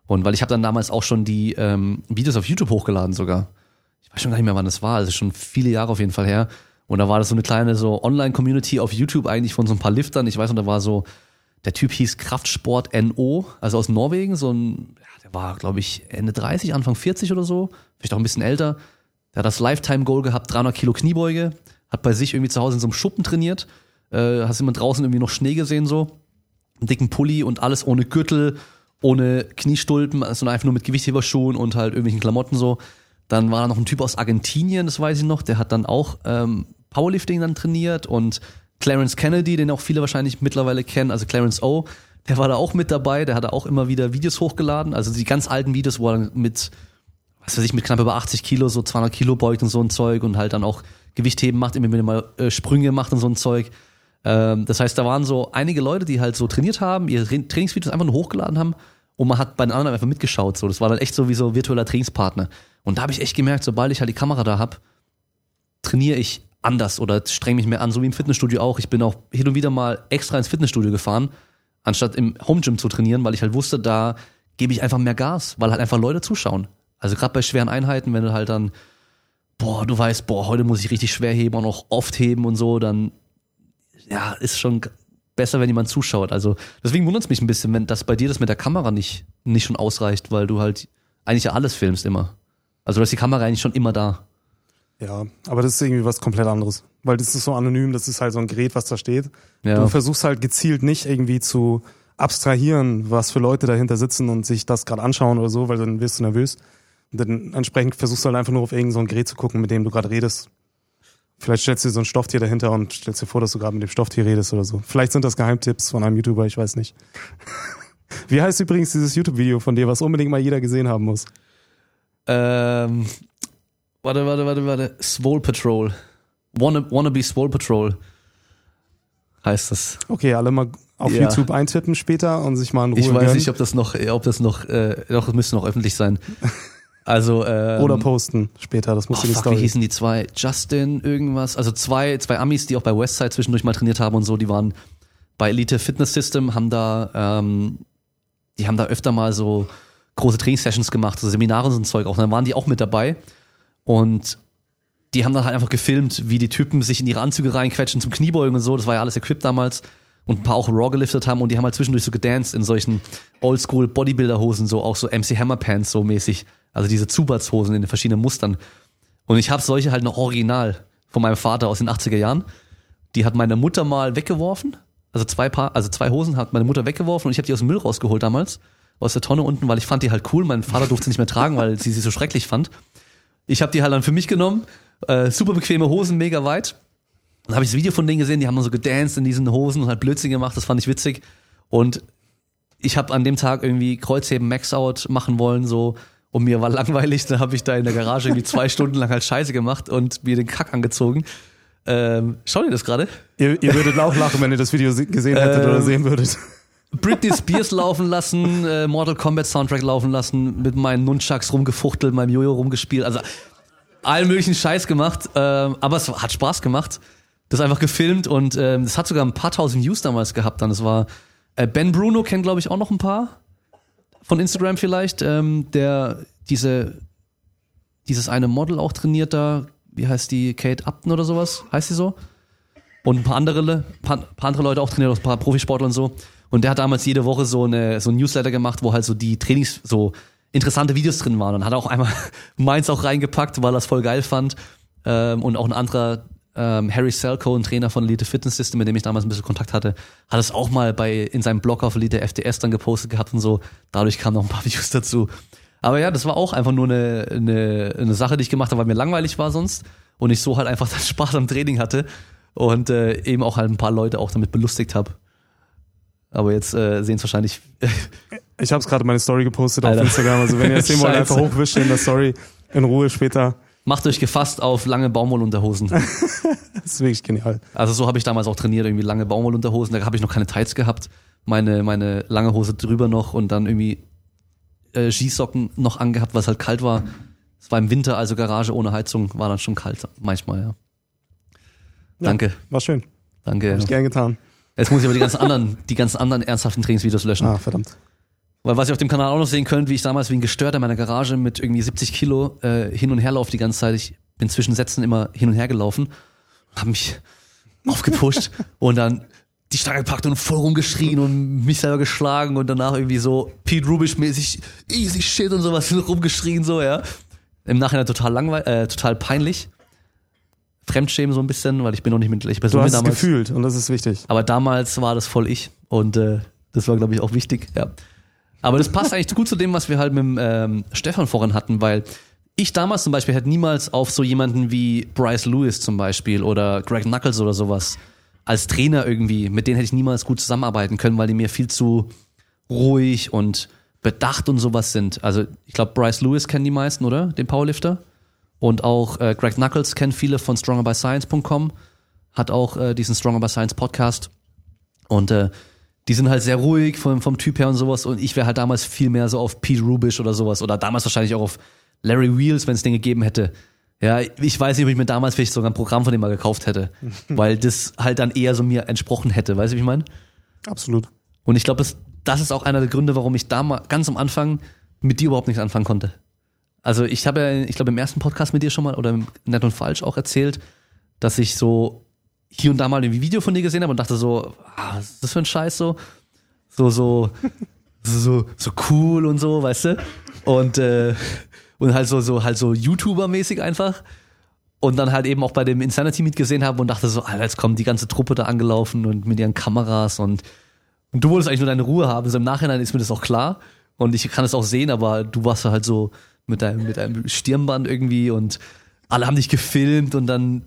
A: Und weil ich habe dann damals auch schon die ähm, Videos auf YouTube hochgeladen sogar. Ich weiß schon gar nicht mehr, wann das war, also schon viele Jahre auf jeden Fall her. Und da war das so eine kleine so Online-Community auf YouTube eigentlich von so ein paar Liftern. Ich weiß noch, da war so, der Typ hieß Kraftsport NO, also aus Norwegen, so ein, ja, der war, glaube ich, Ende 30, Anfang 40 oder so, vielleicht auch ein bisschen älter. Der hat das Lifetime-Goal gehabt, 300 Kilo Kniebeuge, hat bei sich irgendwie zu Hause in so einem Schuppen trainiert, äh, hast immer draußen irgendwie noch Schnee gesehen so, einen dicken Pulli und alles ohne Gürtel, ohne Kniestulpen, also einfach nur mit Gewichtheberschuhen und halt irgendwelchen Klamotten so. Dann war da noch ein Typ aus Argentinien, das weiß ich noch, der hat dann auch ähm, Powerlifting dann trainiert und Clarence Kennedy, den auch viele wahrscheinlich mittlerweile kennen, also Clarence O, der war da auch mit dabei, der hat da auch immer wieder Videos hochgeladen, also die ganz alten Videos, wo er mit, was weiß ich, mit knapp über 80 Kilo, so 200 Kilo beugt und so ein Zeug und halt dann auch Gewichtheben macht, immer wieder mal äh, Sprünge macht und so ein Zeug. Ähm, das heißt, da waren so einige Leute, die halt so trainiert haben, ihre Trainingsvideos einfach nur hochgeladen haben und man hat bei den anderen einfach mitgeschaut. So, das war dann echt so wie so virtueller Trainingspartner. Und da habe ich echt gemerkt, sobald ich halt die Kamera da hab, trainiere ich anders oder streng mich mehr an, so wie im Fitnessstudio auch. Ich bin auch hin und wieder mal extra ins Fitnessstudio gefahren, anstatt im Home Gym zu trainieren, weil ich halt wusste, da gebe ich einfach mehr Gas, weil halt einfach Leute zuschauen. Also gerade bei schweren Einheiten, wenn du halt dann, boah, du weißt, boah, heute muss ich richtig schwer heben und auch oft heben und so, dann ja, ist schon besser, wenn jemand zuschaut. Also deswegen wundert es mich ein bisschen, wenn das bei dir das mit der Kamera nicht, nicht schon ausreicht, weil du halt eigentlich ja alles filmst immer. Also du hast die Kamera eigentlich schon immer da.
B: Ja, aber das ist irgendwie was komplett anderes. Weil das ist so anonym, das ist halt so ein Gerät, was da steht.
A: Ja.
B: Du versuchst halt gezielt nicht irgendwie zu abstrahieren, was für Leute dahinter sitzen und sich das gerade anschauen oder so, weil dann wirst du nervös. Und dann entsprechend versuchst du halt einfach nur auf irgendein so ein Gerät zu gucken, mit dem du gerade redest. Vielleicht stellst du dir so ein Stofftier dahinter und stellst dir vor, dass du gerade mit dem Stofftier redest oder so. Vielleicht sind das Geheimtipps von einem YouTuber, ich weiß nicht. Wie heißt übrigens dieses YouTube-Video von dir, was unbedingt mal jeder gesehen haben muss?
A: Ähm, warte, warte, warte, warte. Swole Patrol. Wanna, wannabe Swole Patrol heißt das.
B: Okay, alle mal auf
A: Ja.
B: YouTube eintippen später und sich mal in Ruhe
A: Ich weiß
B: gönnen.
A: nicht, ob das noch, ob das noch, äh, doch, müsste noch öffentlich sein. Also, ähm,
B: Oder posten später, das muss
A: Oh,
B: die
A: fuck, wie
B: Story.
A: hießen die zwei? Justin, irgendwas. Also zwei, zwei Amis, die auch bei Westside zwischendurch mal trainiert haben und so, die waren bei Elite Fitness System, haben da, ähm, die haben da öfter mal so große Trainingssessions gemacht, so Seminare und so ein Zeug auch. Und dann waren die auch mit dabei. Und die haben dann halt einfach gefilmt, wie die Typen sich in ihre Anzüge reinquetschen zum Kniebeugen und so. Das war ja alles equipped damals. Und ein paar auch Raw geliftet haben und die haben halt zwischendurch so gedanced in solchen Oldschool Bodybuilder-Hosen, so auch so MC Hammer Pants so mäßig. Also diese Zubatshosen in den verschiedenen Mustern. Und ich habe solche halt noch original von meinem Vater aus den 80er Jahren. Die hat meine Mutter mal weggeworfen. Also zwei Paar, also zwei Hosen hat meine Mutter weggeworfen und ich habe die aus dem Müll rausgeholt damals. Aus der Tonne unten, weil ich fand die halt cool. Mein Vater durfte sie nicht mehr tragen, weil sie sie so schrecklich fand. Ich habe die halt dann für mich genommen. Äh, super bequeme Hosen, mega weit. Dann habe ich das Video von denen gesehen, die haben so gedanced in diesen Hosen und halt Blödsinn gemacht, das fand ich witzig. Und ich habe an dem Tag irgendwie Kreuzheben Max-Out machen wollen, so, und mir war langweilig, dann habe ich da in der Garage irgendwie zwei Stunden lang halt Scheiße gemacht und mir den Kack angezogen. Ähm, schau dir das gerade?
B: Ihr, ihr würdet auch lachen, wenn ihr das Video se- gesehen hättet
A: Ähm,
B: oder sehen würdet.
A: Britney Spears laufen lassen, äh, Mortal Kombat Soundtrack laufen lassen, mit meinen Nunchucks rumgefuchtelt, meinem Jojo rumgespielt, also allen möglichen Scheiß gemacht, ähm, aber es hat Spaß gemacht. Das einfach gefilmt und ähm, das hat sogar ein paar tausend Views damals gehabt dann. Das war äh, Ben Bruno kennt glaube ich auch noch ein paar von Instagram vielleicht, ähm, der diese dieses eine Model auch trainiert da, wie heißt die Kate Upton oder sowas, heißt sie so? und ein paar andere, paar, paar andere Leute auch trainiert, ein paar Profisportler und so. Und der hat damals jede Woche so eine so ein Newsletter gemacht, wo halt so die Trainings so interessante Videos drin waren und hat auch einmal meins auch reingepackt, weil er es voll geil fand. Ähm, und auch ein anderer ähm, Harry Selko, ein Trainer von Elite Fitness System, mit dem ich damals ein bisschen Kontakt hatte, hat es auch mal bei in seinem Blog auf Elite FDS dann gepostet gehabt und so. Dadurch kamen noch ein paar Videos dazu. Aber ja, das war auch einfach nur eine, eine, eine Sache, die ich gemacht habe, weil mir langweilig war sonst und ich so halt einfach dann Spaß am Training hatte und äh, eben auch halt ein paar Leute auch damit belustigt habe. Aber jetzt äh, sehen es wahrscheinlich.
B: Ich habe es gerade meine Story gepostet auf
A: Alter.
B: Instagram. Also wenn ihr es sehen wollt, einfach hochwischen in der Story in Ruhe später.
A: Macht euch gefasst auf lange Baumwollunterhosen.
B: Das ist wirklich genial.
A: Also so habe ich damals auch trainiert, irgendwie lange Baumwollunterhosen. Da habe ich noch keine Tights gehabt. Meine, meine lange Hose drüber noch und dann irgendwie äh, Skisocken noch angehabt, weil es halt kalt war. Es war im Winter, also Garage ohne Heizung, war dann schon kalt. Manchmal, ja. Danke,
B: War schön.
A: danke.
B: Hab ich gern getan.
A: Jetzt muss ich aber die ganzen anderen, die ganzen anderen ernsthaften Trainingsvideos löschen.
B: Ah, verdammt.
A: Weil was ihr auf dem Kanal auch noch sehen könnt, wie ich damals wie ein Gestörter in meiner Garage mit irgendwie 70 Kilo äh, hin und her laufe die ganze Zeit. Ich bin zwischen Sätzen immer hin und her gelaufen, habe mich aufgepusht und dann die Stange gepackt und voll rumgeschrien und mich selber geschlagen und danach irgendwie so Pete Rubisch mäßig easy shit und sowas rumgeschrien so, ja. Im Nachhinein total langweilig, äh, total peinlich. Fremdschämen so ein bisschen, weil ich bin noch nicht mit gleicher Person
B: Du hast es
A: damals.
B: gefühlt und das ist wichtig.
A: Aber damals war das voll ich und äh, das war, glaube ich, auch wichtig, ja. Aber das passt eigentlich gut zu dem, was wir halt mit ähm, Stefan vorhin hatten, weil ich damals zum Beispiel hätte niemals auf so jemanden wie Bryce Lewis zum Beispiel oder Greg Knuckles oder sowas als Trainer irgendwie, mit denen hätte ich niemals gut zusammenarbeiten können, weil die mir viel zu ruhig und bedacht und sowas sind. Also ich glaube, Bryce Lewis kennen die meisten, oder? Den Powerlifter. Und auch äh, Greg Knuckles kennen viele von strongerbyscience.com, hat auch äh, diesen Stronger by Science Podcast. Und äh, die sind halt sehr ruhig vom, vom Typ her und sowas. Und ich wäre halt damals viel mehr so auf Pete Rubish oder sowas. Oder damals wahrscheinlich auch auf Larry Wheels, wenn es den gegeben hätte. Ja, ich weiß nicht, ob ich mir damals vielleicht sogar ein Programm von dem mal gekauft hätte. weil das halt dann eher so mir entsprochen hätte. Weißt du, wie ich meine?
B: Absolut.
A: Und ich glaube, das, das ist auch einer der Gründe, warum ich damals ganz am Anfang mit dir überhaupt nichts anfangen konnte. Also ich habe ja, ich glaube, im ersten Podcast mit dir schon mal oder im Nett und Falsch auch erzählt, dass ich so hier und da mal ein Video von dir gesehen habe und dachte so, ah, was ist das für ein Scheiß so? So, so, so, so cool und so, weißt du? Und, äh, und halt so, so, halt so YouTuber-mäßig einfach. Und dann halt eben auch bei dem Insanity Meet gesehen habe und dachte so, Alter, jetzt kommt die ganze Truppe da angelaufen und mit ihren Kameras und, und du wolltest eigentlich nur deine Ruhe haben. So im Nachhinein ist mir das auch klar. Und ich kann es auch sehen, aber du warst halt so mit deinem, mit deinem Stirnband irgendwie und alle haben dich gefilmt und dann,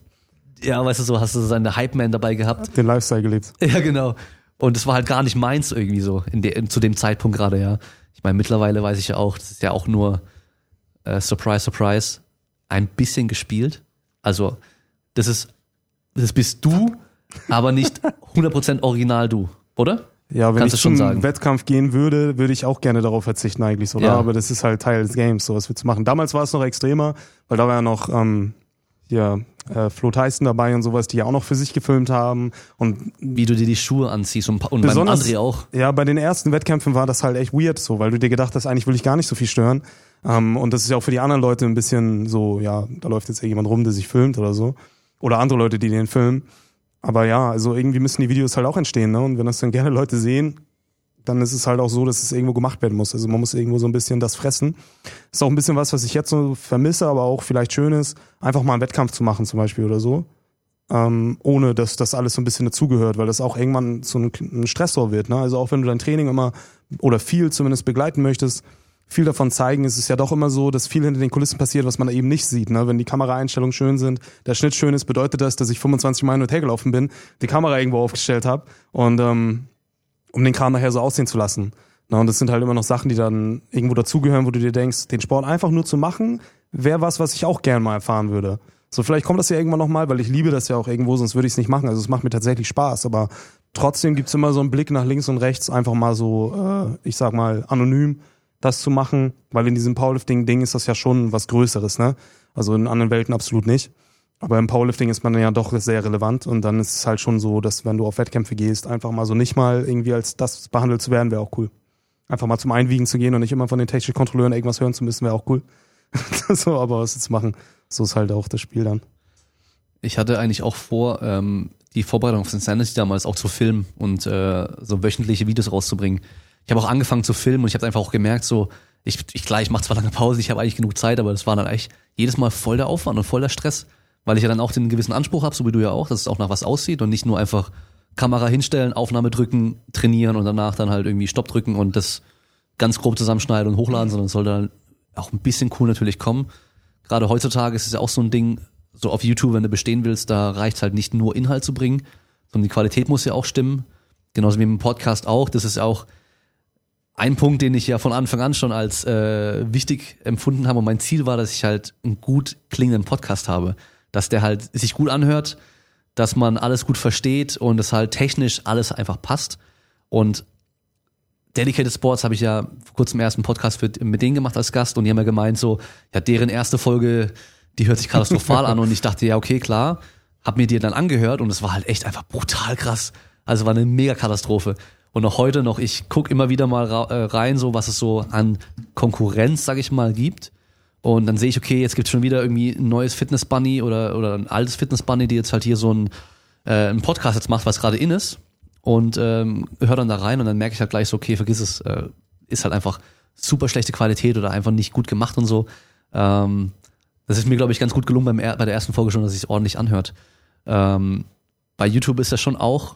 A: ja, weißt du so, hast du so seine Hype-Man dabei gehabt.
B: Den Lifestyle gelebt.
A: Ja, genau. Und es war halt gar nicht meins irgendwie so, in de, zu dem Zeitpunkt gerade, ja. Ich meine, mittlerweile weiß ich ja auch, das ist ja auch nur, äh, surprise, surprise, ein bisschen gespielt. Also, das ist, das bist du, aber nicht 100% original du, oder?
B: Ja, wenn
A: Kannst
B: ich
A: schon
B: zum
A: sagen.
B: Wettkampf gehen würde, würde ich auch gerne darauf verzichten eigentlich so.
A: Ja.
B: Ja. Aber das ist halt Teil des Games, so was wir zu machen. Damals war es noch extremer, weil da war ja noch ähm, hier äh, Flo Tyson dabei und sowas, die ja auch noch für sich gefilmt haben. Und
A: Wie du dir die Schuhe anziehst und, und beim
B: Besonders-
A: André auch.
B: ja, bei den ersten Wettkämpfen war das halt echt weird so, weil du dir gedacht hast, eigentlich will ich gar nicht so viel stören. Ähm, und das ist ja auch für die anderen Leute ein bisschen so, ja, da läuft jetzt irgendjemand rum, der sich filmt oder so. Oder andere Leute, die den filmen. Aber ja, also irgendwie müssen die Videos halt auch entstehen, ne? Und wenn das dann gerne Leute sehen, dann ist es halt auch so, dass es irgendwo gemacht werden muss. Also man muss irgendwo so ein bisschen das fressen. Ist auch ein bisschen was, was ich jetzt so vermisse, aber auch vielleicht schön ist, einfach mal einen Wettkampf zu machen zum Beispiel oder so. Ähm, ohne dass das alles so ein bisschen dazugehört, weil das auch irgendwann so ein, ein Stressor wird. Ne? Also auch wenn du dein Training immer oder viel zumindest begleiten möchtest, viel davon zeigen, ist es ja doch immer so, dass viel hinter den Kulissen passiert, was man eben nicht sieht. Ne? Wenn die Kameraeinstellungen schön sind, der Schnitt schön ist, bedeutet das, dass ich 25 Mal hin und her gelaufen bin, die Kamera irgendwo aufgestellt habe und ähm, um den Kram nachher so aussehen zu lassen. Na, und das sind halt immer noch Sachen, die dann irgendwo dazugehören, wo du dir denkst, den Sport einfach nur zu machen, wäre was, was ich auch gern mal erfahren würde. So, vielleicht kommt das ja irgendwann nochmal, weil ich liebe das ja auch irgendwo, sonst würde ich es nicht machen. Also es macht mir tatsächlich Spaß, aber trotzdem gibt's immer so einen Blick nach links und rechts, einfach mal so, äh, ich sag mal, anonym das zu machen, weil in diesem Powerlifting-Ding ist das ja schon was Größeres, ne? Also in anderen Welten absolut nicht. Aber im Powerlifting ist man ja doch sehr relevant und dann ist es halt schon so, dass wenn du auf Wettkämpfe gehst, einfach mal so nicht mal irgendwie als das behandelt zu werden, wäre auch cool. Einfach mal zum Einwiegen zu gehen und nicht immer von den technischen Kontrolleuren irgendwas hören zu müssen, wäre auch cool. so, aber was jetzt machen, so ist halt auch das Spiel dann.
A: Ich hatte eigentlich auch vor, ähm, die Vorbereitung auf Insanity damals auch zu filmen und äh, so wöchentliche Videos rauszubringen. Ich habe auch angefangen zu filmen und ich habe einfach auch gemerkt, so, ich, ich klar, ich mache zwar lange Pause, ich habe eigentlich genug Zeit, aber das war dann eigentlich jedes Mal voll der Aufwand und voll der Stress, weil ich ja dann auch den gewissen Anspruch habe, so wie du ja auch, dass es auch nach was aussieht und nicht nur einfach Kamera hinstellen, Aufnahme drücken, trainieren und danach dann halt irgendwie Stopp drücken und das ganz grob zusammenschneiden und hochladen, sondern es soll dann auch ein bisschen cool natürlich kommen. Gerade heutzutage ist es ja auch so ein Ding, so auf YouTube, wenn du bestehen willst, da reicht halt nicht nur Inhalt zu bringen, sondern die Qualität muss ja auch stimmen. Genauso wie im Podcast auch. Das ist auch ein Punkt, den ich ja von Anfang an schon als äh, wichtig empfunden habe. Und mein Ziel war, dass ich halt einen gut klingenden Podcast habe. Dass der halt sich gut anhört, dass man alles gut versteht und dass halt technisch alles einfach passt. Und Dedicated Sports habe ich ja vor kurzem ersten Podcast für, mit denen gemacht als Gast und die haben ja gemeint so, ja, deren erste Folge, die hört sich katastrophal an und ich dachte, ja, okay, klar, hab mir die dann angehört und es war halt echt einfach brutal krass. Also war eine mega Katastrophe. Und auch heute noch, ich gucke immer wieder mal äh, rein, so was es so an Konkurrenz, sag ich mal, gibt. Und dann sehe ich, okay, jetzt gibt es schon wieder irgendwie ein neues Fitness Bunny oder, oder ein altes Fitness Bunny, die jetzt halt hier so ein, äh, einen Podcast jetzt macht, was gerade in ist. Und ähm, höre dann da rein und dann merke ich halt gleich so, okay, vergiss es, äh, ist halt einfach super schlechte Qualität oder einfach nicht gut gemacht und so. Ähm, das ist mir, glaube ich, ganz gut gelungen beim, bei der ersten Folge schon, dass es ordentlich anhört. Ähm, bei YouTube ist das schon auch,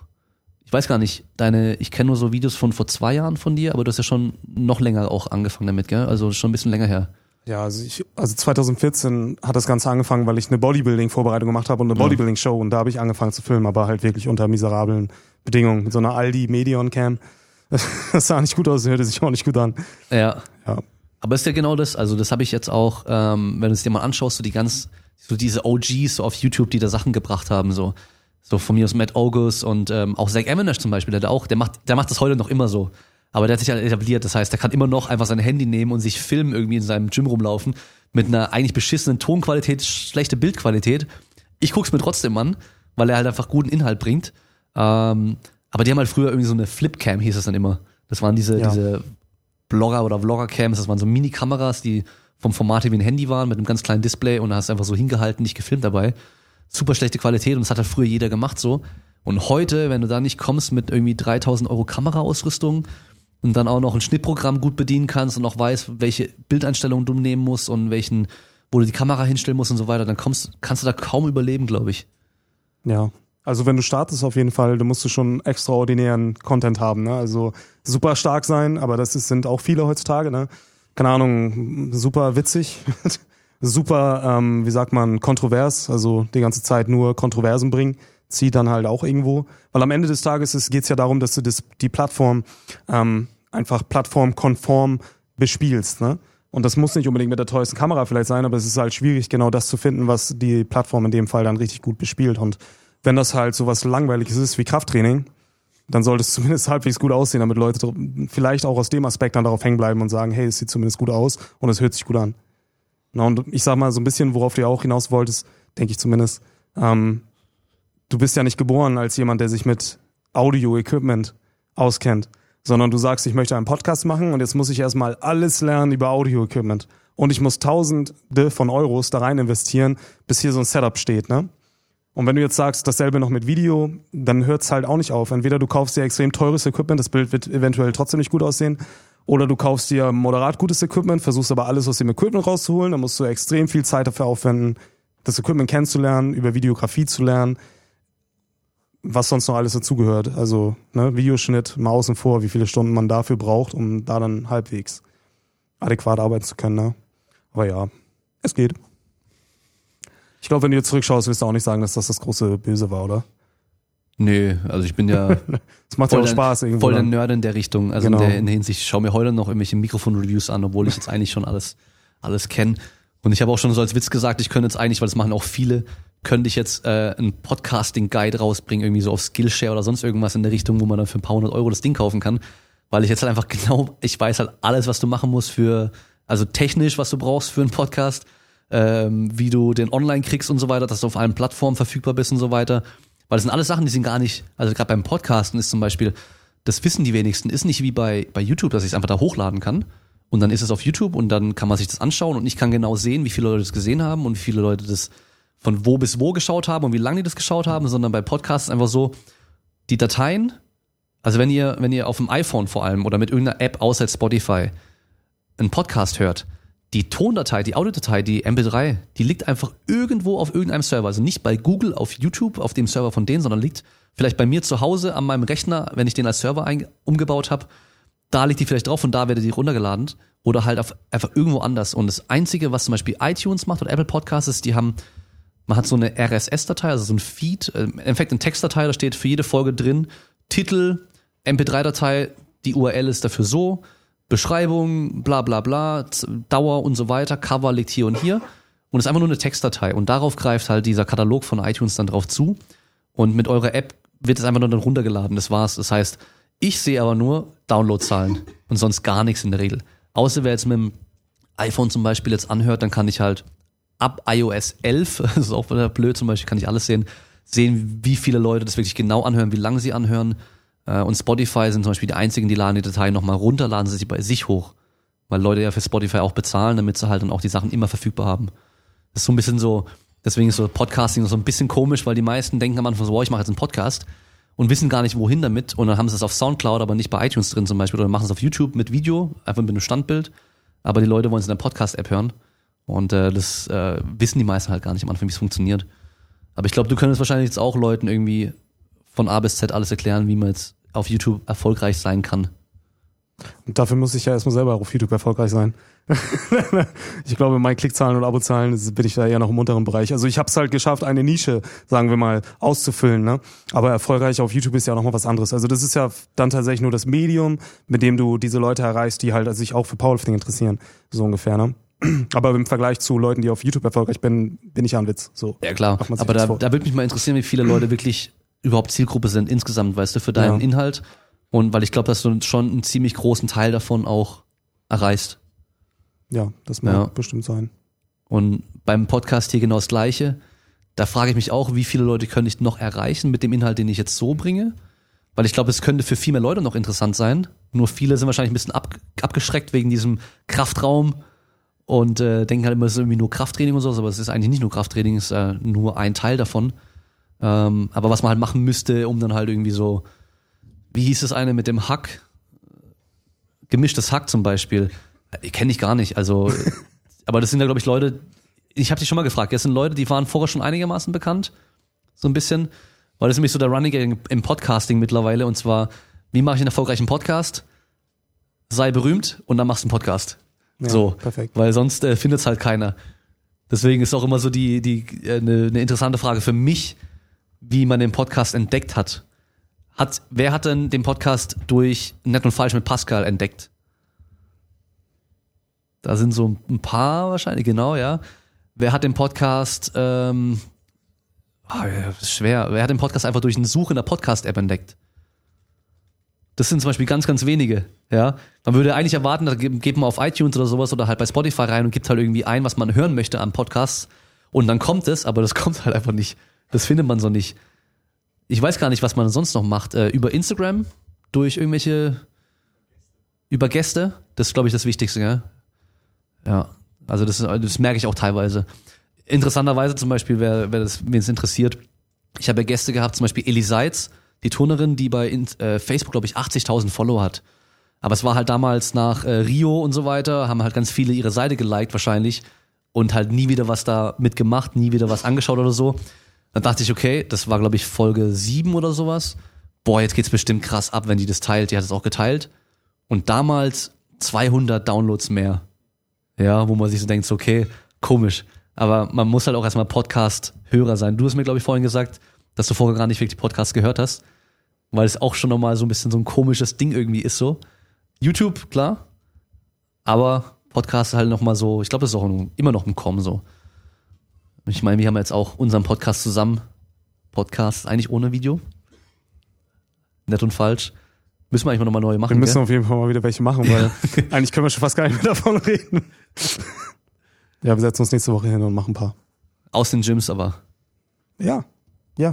A: ich weiß gar nicht, deine, ich kenne nur so Videos von vor zwei Jahren von dir, aber du hast ja schon noch länger auch angefangen damit, gell? Also schon ein bisschen länger her.
B: Ja, also, ich, also 2014 hat das Ganze angefangen, weil ich eine Bodybuilding-Vorbereitung gemacht habe und eine Bodybuilding-Show und da habe ich angefangen zu filmen, aber halt wirklich unter miserablen Bedingungen mit so einer Aldi Medion Cam. Das sah nicht gut aus, hörte sich auch nicht gut an.
A: Ja.
B: Ja.
A: Aber ist ja genau das, also das habe ich jetzt auch, ähm, wenn du es dir mal anschaust, so die ganz, so diese OGs so auf YouTube, die da Sachen gebracht haben, so. So von mir aus Matt August und ähm, auch Zach Eminesh zum Beispiel, der hat auch, der macht, der macht das heute noch immer so. Aber der hat sich halt etabliert, das heißt, der kann immer noch einfach sein Handy nehmen und sich filmen irgendwie in seinem Gym rumlaufen mit einer eigentlich beschissenen Tonqualität, schlechte Bildqualität. Ich guck's mir trotzdem an, weil er halt einfach guten Inhalt bringt. Ähm, aber die haben halt früher irgendwie so eine Flipcam, hieß es dann immer. Das waren diese,
B: Ja.
A: diese Blogger oder Vlogger-Cams, das waren so Mini-Kameras, die vom Format wie ein Handy waren, mit einem ganz kleinen Display und da hast du einfach so hingehalten, nicht gefilmt dabei. Super schlechte Qualität und das hat halt früher jeder gemacht so. Und heute, wenn du da nicht kommst mit irgendwie 3000 Euro Kameraausrüstung und dann auch noch ein Schnittprogramm gut bedienen kannst und auch weißt, welche Bildeinstellungen du nehmen musst und welchen, wo du die Kamera hinstellen musst und so weiter, dann kommst, kannst du da kaum überleben, glaube ich.
B: Ja. Also wenn du startest auf jeden Fall, du musst du schon extraordinären Content haben, ne? Also super stark sein, aber das ist, sind auch viele heutzutage, ne? Keine Ahnung, super witzig, super, ähm, wie sagt man, kontrovers, also die ganze Zeit nur Kontroversen bringen, zieht dann halt auch irgendwo. Weil am Ende des Tages ist- geht's ja darum, dass du das, die Plattform ähm, einfach plattformkonform bespielst, ne? Und das muss nicht unbedingt mit der teuersten Kamera vielleicht sein, aber es ist halt schwierig, genau das zu finden, was die Plattform in dem Fall dann richtig gut bespielt. Und wenn das halt so was Langweiliges ist wie Krafttraining, dann sollte es zumindest halbwegs gut aussehen, damit Leute vielleicht auch aus dem Aspekt dann darauf hängen bleiben und sagen, hey, es sieht zumindest gut aus und es hört sich gut an. Na, und ich sag mal, so ein bisschen, worauf du ja auch hinaus wolltest, denke ich zumindest, ähm, du bist ja nicht geboren als jemand, der sich mit Audio-Equipment auskennt, sondern du sagst, ich möchte einen Podcast machen und jetzt muss ich erstmal alles lernen über Audio-Equipment. Und ich muss Tausende von Euros da rein investieren, bis hier so ein Setup steht, ne? Und wenn du jetzt sagst, dasselbe noch mit Video, dann hört's halt auch nicht auf. Entweder du kaufst dir extrem teures Equipment, das Bild wird eventuell trotzdem nicht gut aussehen, oder du kaufst dir moderat gutes Equipment, versuchst aber alles aus dem Equipment rauszuholen, dann musst du extrem viel Zeit dafür aufwenden, das Equipment kennenzulernen, über Videografie zu lernen, was sonst noch alles dazugehört. Also ne, Videoschnitt mal außen vor, wie viele Stunden man dafür braucht, um da dann halbwegs adäquat arbeiten zu können. Ne? Aber ja, es geht. Ich glaube, wenn du jetzt zurückschaust, wirst du auch nicht sagen, dass das das große Böse war, oder?
A: Nö, also ich bin ja
B: Es macht ja auch Spaß irgendwo.
A: voll der
B: dann.
A: Nerd in der Richtung. Also
B: Genau.
A: in, der, in der Hinsicht, ich schaue mir heute noch irgendwelche Mikrofon-Reviews an, obwohl ich jetzt eigentlich schon alles, alles kenne. Und ich habe auch schon so als Witz gesagt, ich könnte jetzt eigentlich, weil das machen auch viele, könnte ich jetzt äh, einen Podcasting-Guide rausbringen, irgendwie so auf Skillshare oder sonst irgendwas in der Richtung, wo man dann für ein paar hundert Euro das Ding kaufen kann. Weil ich jetzt halt einfach genau, ich weiß halt alles, was du machen musst für, also technisch, was du brauchst für einen Podcast, ähm, wie du den online kriegst und so weiter, dass du auf allen Plattformen verfügbar bist und so weiter. Weil das sind alles Sachen, die sind gar nicht, also gerade beim Podcasten ist zum Beispiel, das wissen die wenigsten, ist nicht wie bei, bei YouTube, dass ich es einfach da hochladen kann. Und dann ist es auf YouTube und dann kann man sich das anschauen und ich kann genau sehen, wie viele Leute das gesehen haben und wie viele Leute das von wo bis wo geschaut haben und wie lange die das geschaut haben, sondern bei Podcasts einfach so, die Dateien, also wenn ihr, wenn ihr auf dem iPhone vor allem oder mit irgendeiner App außer Spotify einen Podcast hört, die Tondatei, die Audiodatei, die MP3, die liegt einfach irgendwo auf irgendeinem Server. Also nicht bei Google auf YouTube, auf dem Server von denen, sondern liegt vielleicht bei mir zu Hause an meinem Rechner, wenn ich den als Server umgebaut habe. Da liegt die vielleicht drauf und da werde die runtergeladen. Oder halt auf, einfach irgendwo anders. Und das Einzige, was zum Beispiel iTunes macht oder Apple Podcasts, ist, die haben, man hat so eine RSS-Datei, also so ein Feed, äh, im Endeffekt eine Textdatei, da steht für jede Folge drin, Titel, MP3-Datei, die URL ist dafür so, Beschreibung, bla bla bla, Dauer und so weiter, Cover liegt hier und hier. Und es ist einfach nur eine Textdatei. Und darauf greift halt dieser Katalog von iTunes dann drauf zu. Und mit eurer App wird es einfach nur dann runtergeladen. Das war's. Das heißt, ich sehe aber nur Downloadzahlen und sonst gar nichts in der Regel. Außer wer jetzt mit dem iPhone zum Beispiel jetzt anhört, dann kann ich halt ab iOS 11, das ist auch wieder blöd zum Beispiel, kann ich alles sehen, sehen, wie viele Leute das wirklich genau anhören, wie lange sie anhören. Äh, und Spotify sind zum Beispiel die einzigen, die laden die Datei nochmal runter, laden sie sich bei sich hoch. Weil Leute ja für Spotify auch bezahlen, damit sie halt dann auch die Sachen immer verfügbar haben. Das ist so ein bisschen so, deswegen ist so Podcasting so ein bisschen komisch, weil die meisten denken am Anfang so, wow, ich mache jetzt einen Podcast und wissen gar nicht, wohin damit. Und dann haben sie es auf Soundcloud, aber nicht bei iTunes drin zum Beispiel. Oder machen es auf YouTube mit Video, einfach mit einem Standbild. Aber die Leute wollen es in der Podcast-App hören. Und äh, das äh, wissen die meisten halt gar nicht am Anfang, wie es funktioniert. Aber ich glaube, du könntest wahrscheinlich jetzt auch Leuten irgendwie von A bis Z alles erklären, wie man jetzt auf YouTube erfolgreich sein kann.
B: Und dafür muss ich ja erstmal selber auf YouTube erfolgreich sein. ich glaube, meine Klickzahlen und Abozahlen bin ich da eher noch im unteren Bereich. Also ich habe es halt geschafft, eine Nische, sagen wir mal, auszufüllen. Ne? Aber erfolgreich auf YouTube ist ja noch mal was anderes. Also das ist ja dann tatsächlich nur das Medium, mit dem du diese Leute erreichst, die halt sich auch für Powerlifting interessieren, so ungefähr. Ne? Aber im Vergleich zu Leuten, die auf YouTube erfolgreich bin, bin ich ja ein Witz. So.
A: Ja klar. Aber da, da würde mich mal interessieren, wie viele Leute wirklich überhaupt Zielgruppe sind insgesamt, weißt du, für deinen ja. Inhalt. Und weil ich glaube, dass du schon einen ziemlich großen Teil davon auch erreichst.
B: Ja, das mag ja. bestimmt sein.
A: Und beim Podcast hier genau das Gleiche. Da frage ich mich auch, wie viele Leute könnte ich noch erreichen mit dem Inhalt, den ich jetzt so bringe? Weil ich glaube, es könnte für viel mehr Leute noch interessant sein. Nur viele sind wahrscheinlich ein bisschen ab, abgeschreckt wegen diesem Kraftraum und äh, denken halt immer, es ist irgendwie nur Krafttraining und so, aber es ist eigentlich nicht nur Krafttraining, es ist äh, nur ein Teil davon. Ähm, aber was man halt machen müsste, um dann halt irgendwie so, wie hieß es eine mit dem Hack? Gemischtes Hack zum Beispiel. Äh, Kenne ich gar nicht. Also, aber das sind ja, glaube ich, Leute, ich habe dich schon mal gefragt, das sind Leute, die waren vorher schon einigermaßen bekannt. So ein bisschen. Weil das ist nämlich so der Running Gang im Podcasting mittlerweile. Und zwar, wie mache ich einen erfolgreichen Podcast? Sei berühmt und dann machst du einen Podcast. Ja, so, perfekt. weil sonst äh, findet es halt keiner. Deswegen ist auch immer so die die äh, eine, eine interessante Frage für mich, wie man den Podcast entdeckt hat. Hat wer hat denn den Podcast durch Nett und Falsch mit Pascal entdeckt? Da sind so ein paar wahrscheinlich, genau, ja. Wer hat den Podcast, ähm, oh, ja, schwer, wer hat den Podcast einfach durch eine Suche in der Podcast-App entdeckt? Das sind zum Beispiel ganz, ganz wenige. Ja, man würde eigentlich erwarten, da geht man auf iTunes oder sowas oder halt bei Spotify rein und gibt halt irgendwie ein, was man hören möchte am Podcast und dann kommt es, aber das kommt halt einfach nicht. Das findet man so nicht. Ich weiß gar nicht, was man sonst noch macht. Äh, über Instagram, durch irgendwelche, über Gäste, das ist, glaube ich, das Wichtigste, gell? Ja, also das, das merke ich auch teilweise. Interessanterweise zum Beispiel, wer, wer das, wen es interessiert, ich habe ja Gäste gehabt, zum Beispiel Eli Seitz, die Turnerin, die bei äh, Facebook, glaube ich, 80.000 Follower hat. Aber es war halt damals nach äh, Rio und so weiter, haben halt ganz viele ihre Seite geliked wahrscheinlich und halt nie wieder was da mitgemacht, nie wieder was angeschaut oder so. Dann dachte ich, okay, das war glaube ich Folge 7 oder sowas. Boah, jetzt geht's bestimmt krass ab, wenn die das teilt. Die hat es auch geteilt. Und damals 200 Downloads mehr. Ja, wo man sich so denkt, okay, komisch. Aber man muss halt auch erstmal Podcast-Hörer sein. Du hast mir, glaube ich, vorhin gesagt, dass du vorher gar nicht wirklich Podcasts gehört hast weil es auch schon nochmal so ein bisschen so ein komisches Ding irgendwie ist so. YouTube, klar, aber Podcast halt nochmal so, ich glaube, das ist auch immer noch im Kommen so. Ich meine, wir haben jetzt auch unseren Podcast zusammen. Podcast eigentlich ohne Video. Nett und falsch. Müssen wir eigentlich mal nochmal neue machen.
B: Wir müssen gell? auf jeden Fall mal wieder welche machen, weil eigentlich können wir schon fast gar nicht mehr davon reden. ja, wir setzen uns nächste Woche hin und machen ein paar.
A: Aus den Gyms aber.
B: Ja, ja.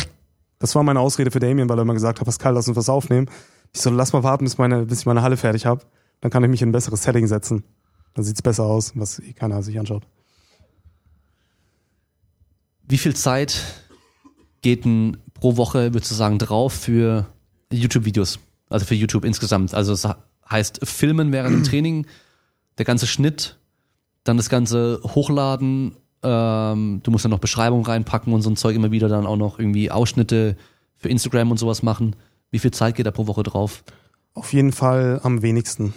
B: Das war meine Ausrede für Damien, weil er immer gesagt hat, Pascal, lass uns was aufnehmen. Ich so, lass mal warten, bis, meine, bis ich meine Halle fertig habe. Dann kann ich mich in ein besseres Setting setzen. Dann sieht's besser aus, was eh keiner sich anschaut.
A: Wie viel Zeit geht denn pro Woche, würdest du sagen, drauf für YouTube-Videos? Also für YouTube insgesamt. Also das heißt Filmen während dem Training, der ganze Schnitt, dann das ganze Hochladen ähm, du musst dann noch Beschreibungen reinpacken und so ein Zeug immer wieder dann auch noch irgendwie Ausschnitte für Instagram und sowas machen. Wie viel Zeit geht da pro Woche drauf?
B: Auf jeden Fall am wenigsten.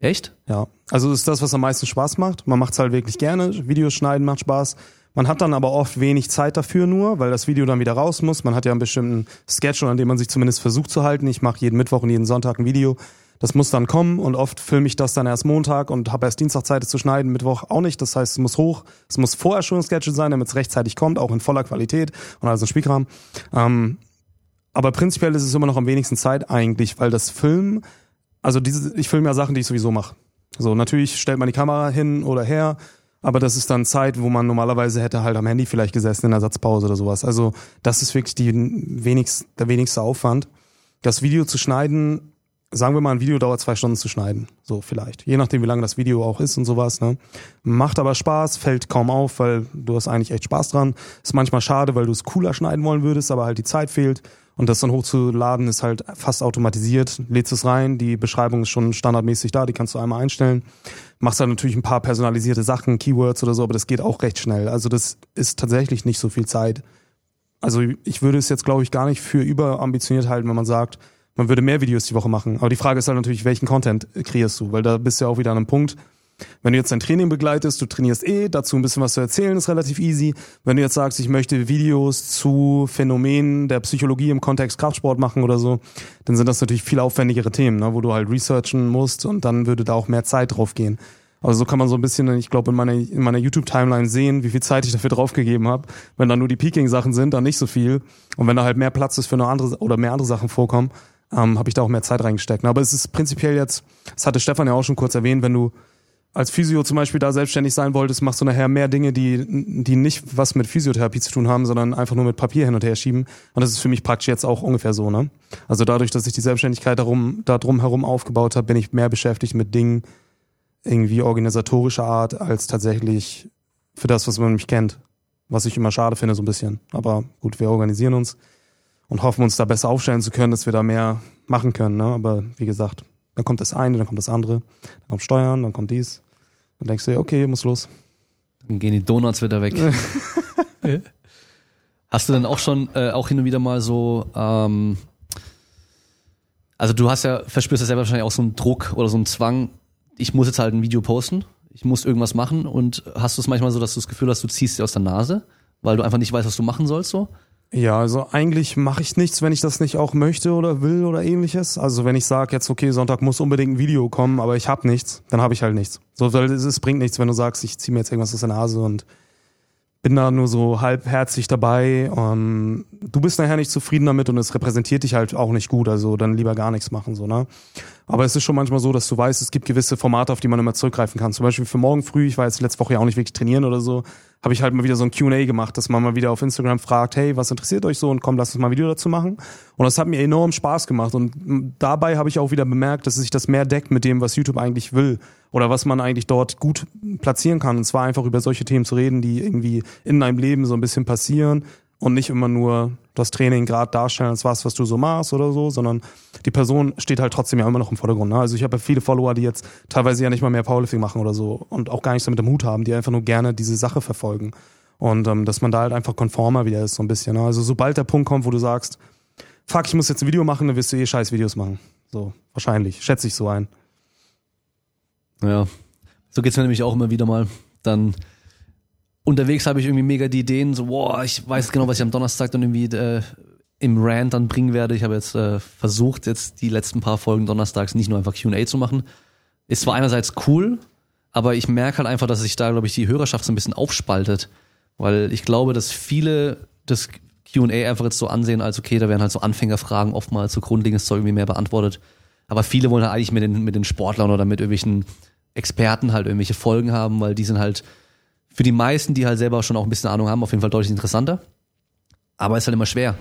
A: Echt?
B: Ja. Also das ist das, was am meisten Spaß macht. Man macht es halt wirklich gerne. Videos schneiden macht Spaß. Man hat dann aber oft wenig Zeit dafür nur, weil das Video dann wieder raus muss. Man hat ja einen bestimmten Schedule, an dem man sich zumindest versucht zu halten. Ich mache jeden Mittwoch und jeden Sonntag ein Video. Das muss dann kommen und oft filme ich das dann erst Montag und habe erst Dienstag Zeit es zu schneiden, Mittwoch auch nicht. Das heißt, es muss hoch, es muss vorher schon ein Schedule sein, damit es rechtzeitig kommt, auch in voller Qualität und also ein Spielkram. Ähm, aber prinzipiell ist es immer noch am wenigsten Zeit eigentlich, weil das Film, also diese, ich filme ja Sachen, die ich sowieso mache. So, natürlich stellt man die Kamera hin oder her, aber das ist dann Zeit, wo man normalerweise hätte halt am Handy vielleicht gesessen in der Satzpause oder sowas. Also das ist wirklich die wenigst, der wenigste Aufwand. das Video zu schneiden, sagen wir mal, ein Video dauert zwei Stunden zu schneiden. So vielleicht. Je nachdem, wie lange das Video auch ist und sowas. Ne? Macht aber Spaß, fällt kaum auf, weil du hast eigentlich echt Spaß dran. Ist manchmal schade, weil du es cooler schneiden wollen würdest, aber halt die Zeit fehlt. Und das dann hochzuladen ist halt fast automatisiert. Lädst es rein, die Beschreibung ist schon standardmäßig da, die kannst du einmal einstellen. Machst dann natürlich ein paar personalisierte Sachen, Keywords oder so, aber das geht auch recht schnell. Also das ist tatsächlich nicht so viel Zeit. Also ich würde es jetzt, glaube ich, gar nicht für überambitioniert halten, wenn man sagt, man würde mehr Videos die Woche machen. Aber die Frage ist halt natürlich, welchen Content kreierst du? Weil da bist du ja auch wieder an einem Punkt, wenn du jetzt dein Training begleitest, du trainierst eh, dazu ein bisschen was zu erzählen, ist relativ easy. Wenn du jetzt sagst, ich möchte Videos zu Phänomenen der Psychologie im Kontext Kraftsport machen oder so, dann sind das natürlich viel aufwendigere Themen, ne, wo du halt researchen musst und dann würde da auch mehr Zeit drauf gehen. Also so kann man so ein bisschen, ich glaube, in meiner, in meiner YouTube-Timeline sehen, wie viel Zeit ich dafür draufgegeben habe. Wenn da nur die Peaking-Sachen sind, dann nicht so viel. Und wenn da halt mehr Platz ist für eine andere oder mehr andere Sachen vorkommen, ähm, habe ich da auch mehr Zeit reingesteckt. Aber es ist prinzipiell jetzt, das hatte Stefan ja auch schon kurz erwähnt, wenn du als Physio zum Beispiel da selbstständig sein wolltest, machst du nachher mehr Dinge, die, die nicht was mit Physiotherapie zu tun haben, sondern einfach nur mit Papier hin und her schieben. Und das ist für mich praktisch jetzt auch ungefähr so, ne? Also dadurch, dass ich die Selbstständigkeit darum, da drum herum aufgebaut habe, bin ich mehr beschäftigt mit Dingen irgendwie organisatorischer Art als tatsächlich für das, was man mich kennt. Was ich immer schade finde, so ein bisschen. Aber gut, wir organisieren uns und hoffen uns da besser aufstellen zu können, dass wir da mehr machen können, ne? Aber wie gesagt, dann kommt das eine, dann kommt das andere, dann kommt Steuern, dann kommt dies. Dann denkst du dir, okay, muss los.
A: Dann gehen die Donuts wieder weg. hast du dann auch schon äh, auch hin und wieder mal so, ähm, also du hast ja, verspürst ja selber wahrscheinlich auch so einen Druck oder so einen Zwang, ich muss jetzt halt ein Video posten, ich muss irgendwas machen und hast du es manchmal so, dass du das Gefühl hast, du ziehst dir aus der Nase, weil du einfach nicht weißt, was du machen sollst so?
B: Ja, also eigentlich mache ich nichts, wenn ich das nicht auch möchte oder will oder ähnliches. Also wenn ich sage jetzt, okay, Sonntag muss unbedingt ein Video kommen, aber ich habe nichts, dann habe ich halt nichts. So, weil es, es bringt nichts, wenn du sagst, ich ziehe mir jetzt irgendwas aus der Nase und bin da nur so halbherzig dabei. Um, du bist nachher nicht zufrieden damit und es repräsentiert dich halt auch nicht gut, also dann lieber gar nichts machen, so, ne? Aber es ist schon manchmal so, dass du weißt, es gibt gewisse Formate, auf die man immer zurückgreifen kann. Zum Beispiel für morgen früh, ich war jetzt letzte Woche ja auch nicht wirklich trainieren oder so, habe ich halt mal wieder so ein Q&A gemacht, dass man mal wieder auf Instagram fragt, hey, was interessiert euch so und komm, lass uns mal ein Video dazu machen. Und das hat mir enorm Spaß gemacht und dabei habe ich auch wieder bemerkt, dass sich das mehr deckt mit dem, was YouTube eigentlich will oder was man eigentlich dort gut platzieren kann. Und zwar einfach über solche Themen zu reden, die irgendwie in deinem Leben so ein bisschen passieren, und nicht immer nur das Training gerade darstellen als was, was du so machst oder so, sondern die Person steht halt trotzdem ja immer noch im Vordergrund. Ne? Also ich habe ja viele Follower, die jetzt teilweise ja nicht mal mehr Powerlifting machen oder so und auch gar nichts damit im Hut haben, die einfach nur gerne diese Sache verfolgen. Und ähm, dass man da halt einfach konformer wieder ist, so ein bisschen. Ne? Also sobald der Punkt kommt, wo du sagst, fuck, ich muss jetzt ein Video machen, dann wirst du eh scheiß Videos machen. So, wahrscheinlich. Schätze ich so ein.
A: Ja. So geht's mir nämlich auch immer wieder mal. Dann unterwegs habe ich irgendwie mega die Ideen, so, boah, ich weiß genau, was ich am Donnerstag dann irgendwie äh, im Rant dann bringen werde. Ich habe jetzt äh, versucht, jetzt die letzten paar Folgen donnerstags nicht nur einfach QA zu machen. Ist zwar einerseits cool, aber ich merke halt einfach, dass sich da, glaube ich, die Hörerschaft so ein bisschen aufspaltet. Weil ich glaube, dass viele das QA einfach jetzt so ansehen, als okay, da werden halt so Anfängerfragen oftmals so grundlegendes Zeug irgendwie mehr beantwortet. Aber viele wollen halt eigentlich mit den, mit den Sportlern oder mit irgendwelchen Experten halt irgendwelche Folgen haben, weil die sind halt für die meisten, die halt selber schon auch ein bisschen Ahnung haben, auf jeden Fall deutlich interessanter. Aber ist halt immer schwer.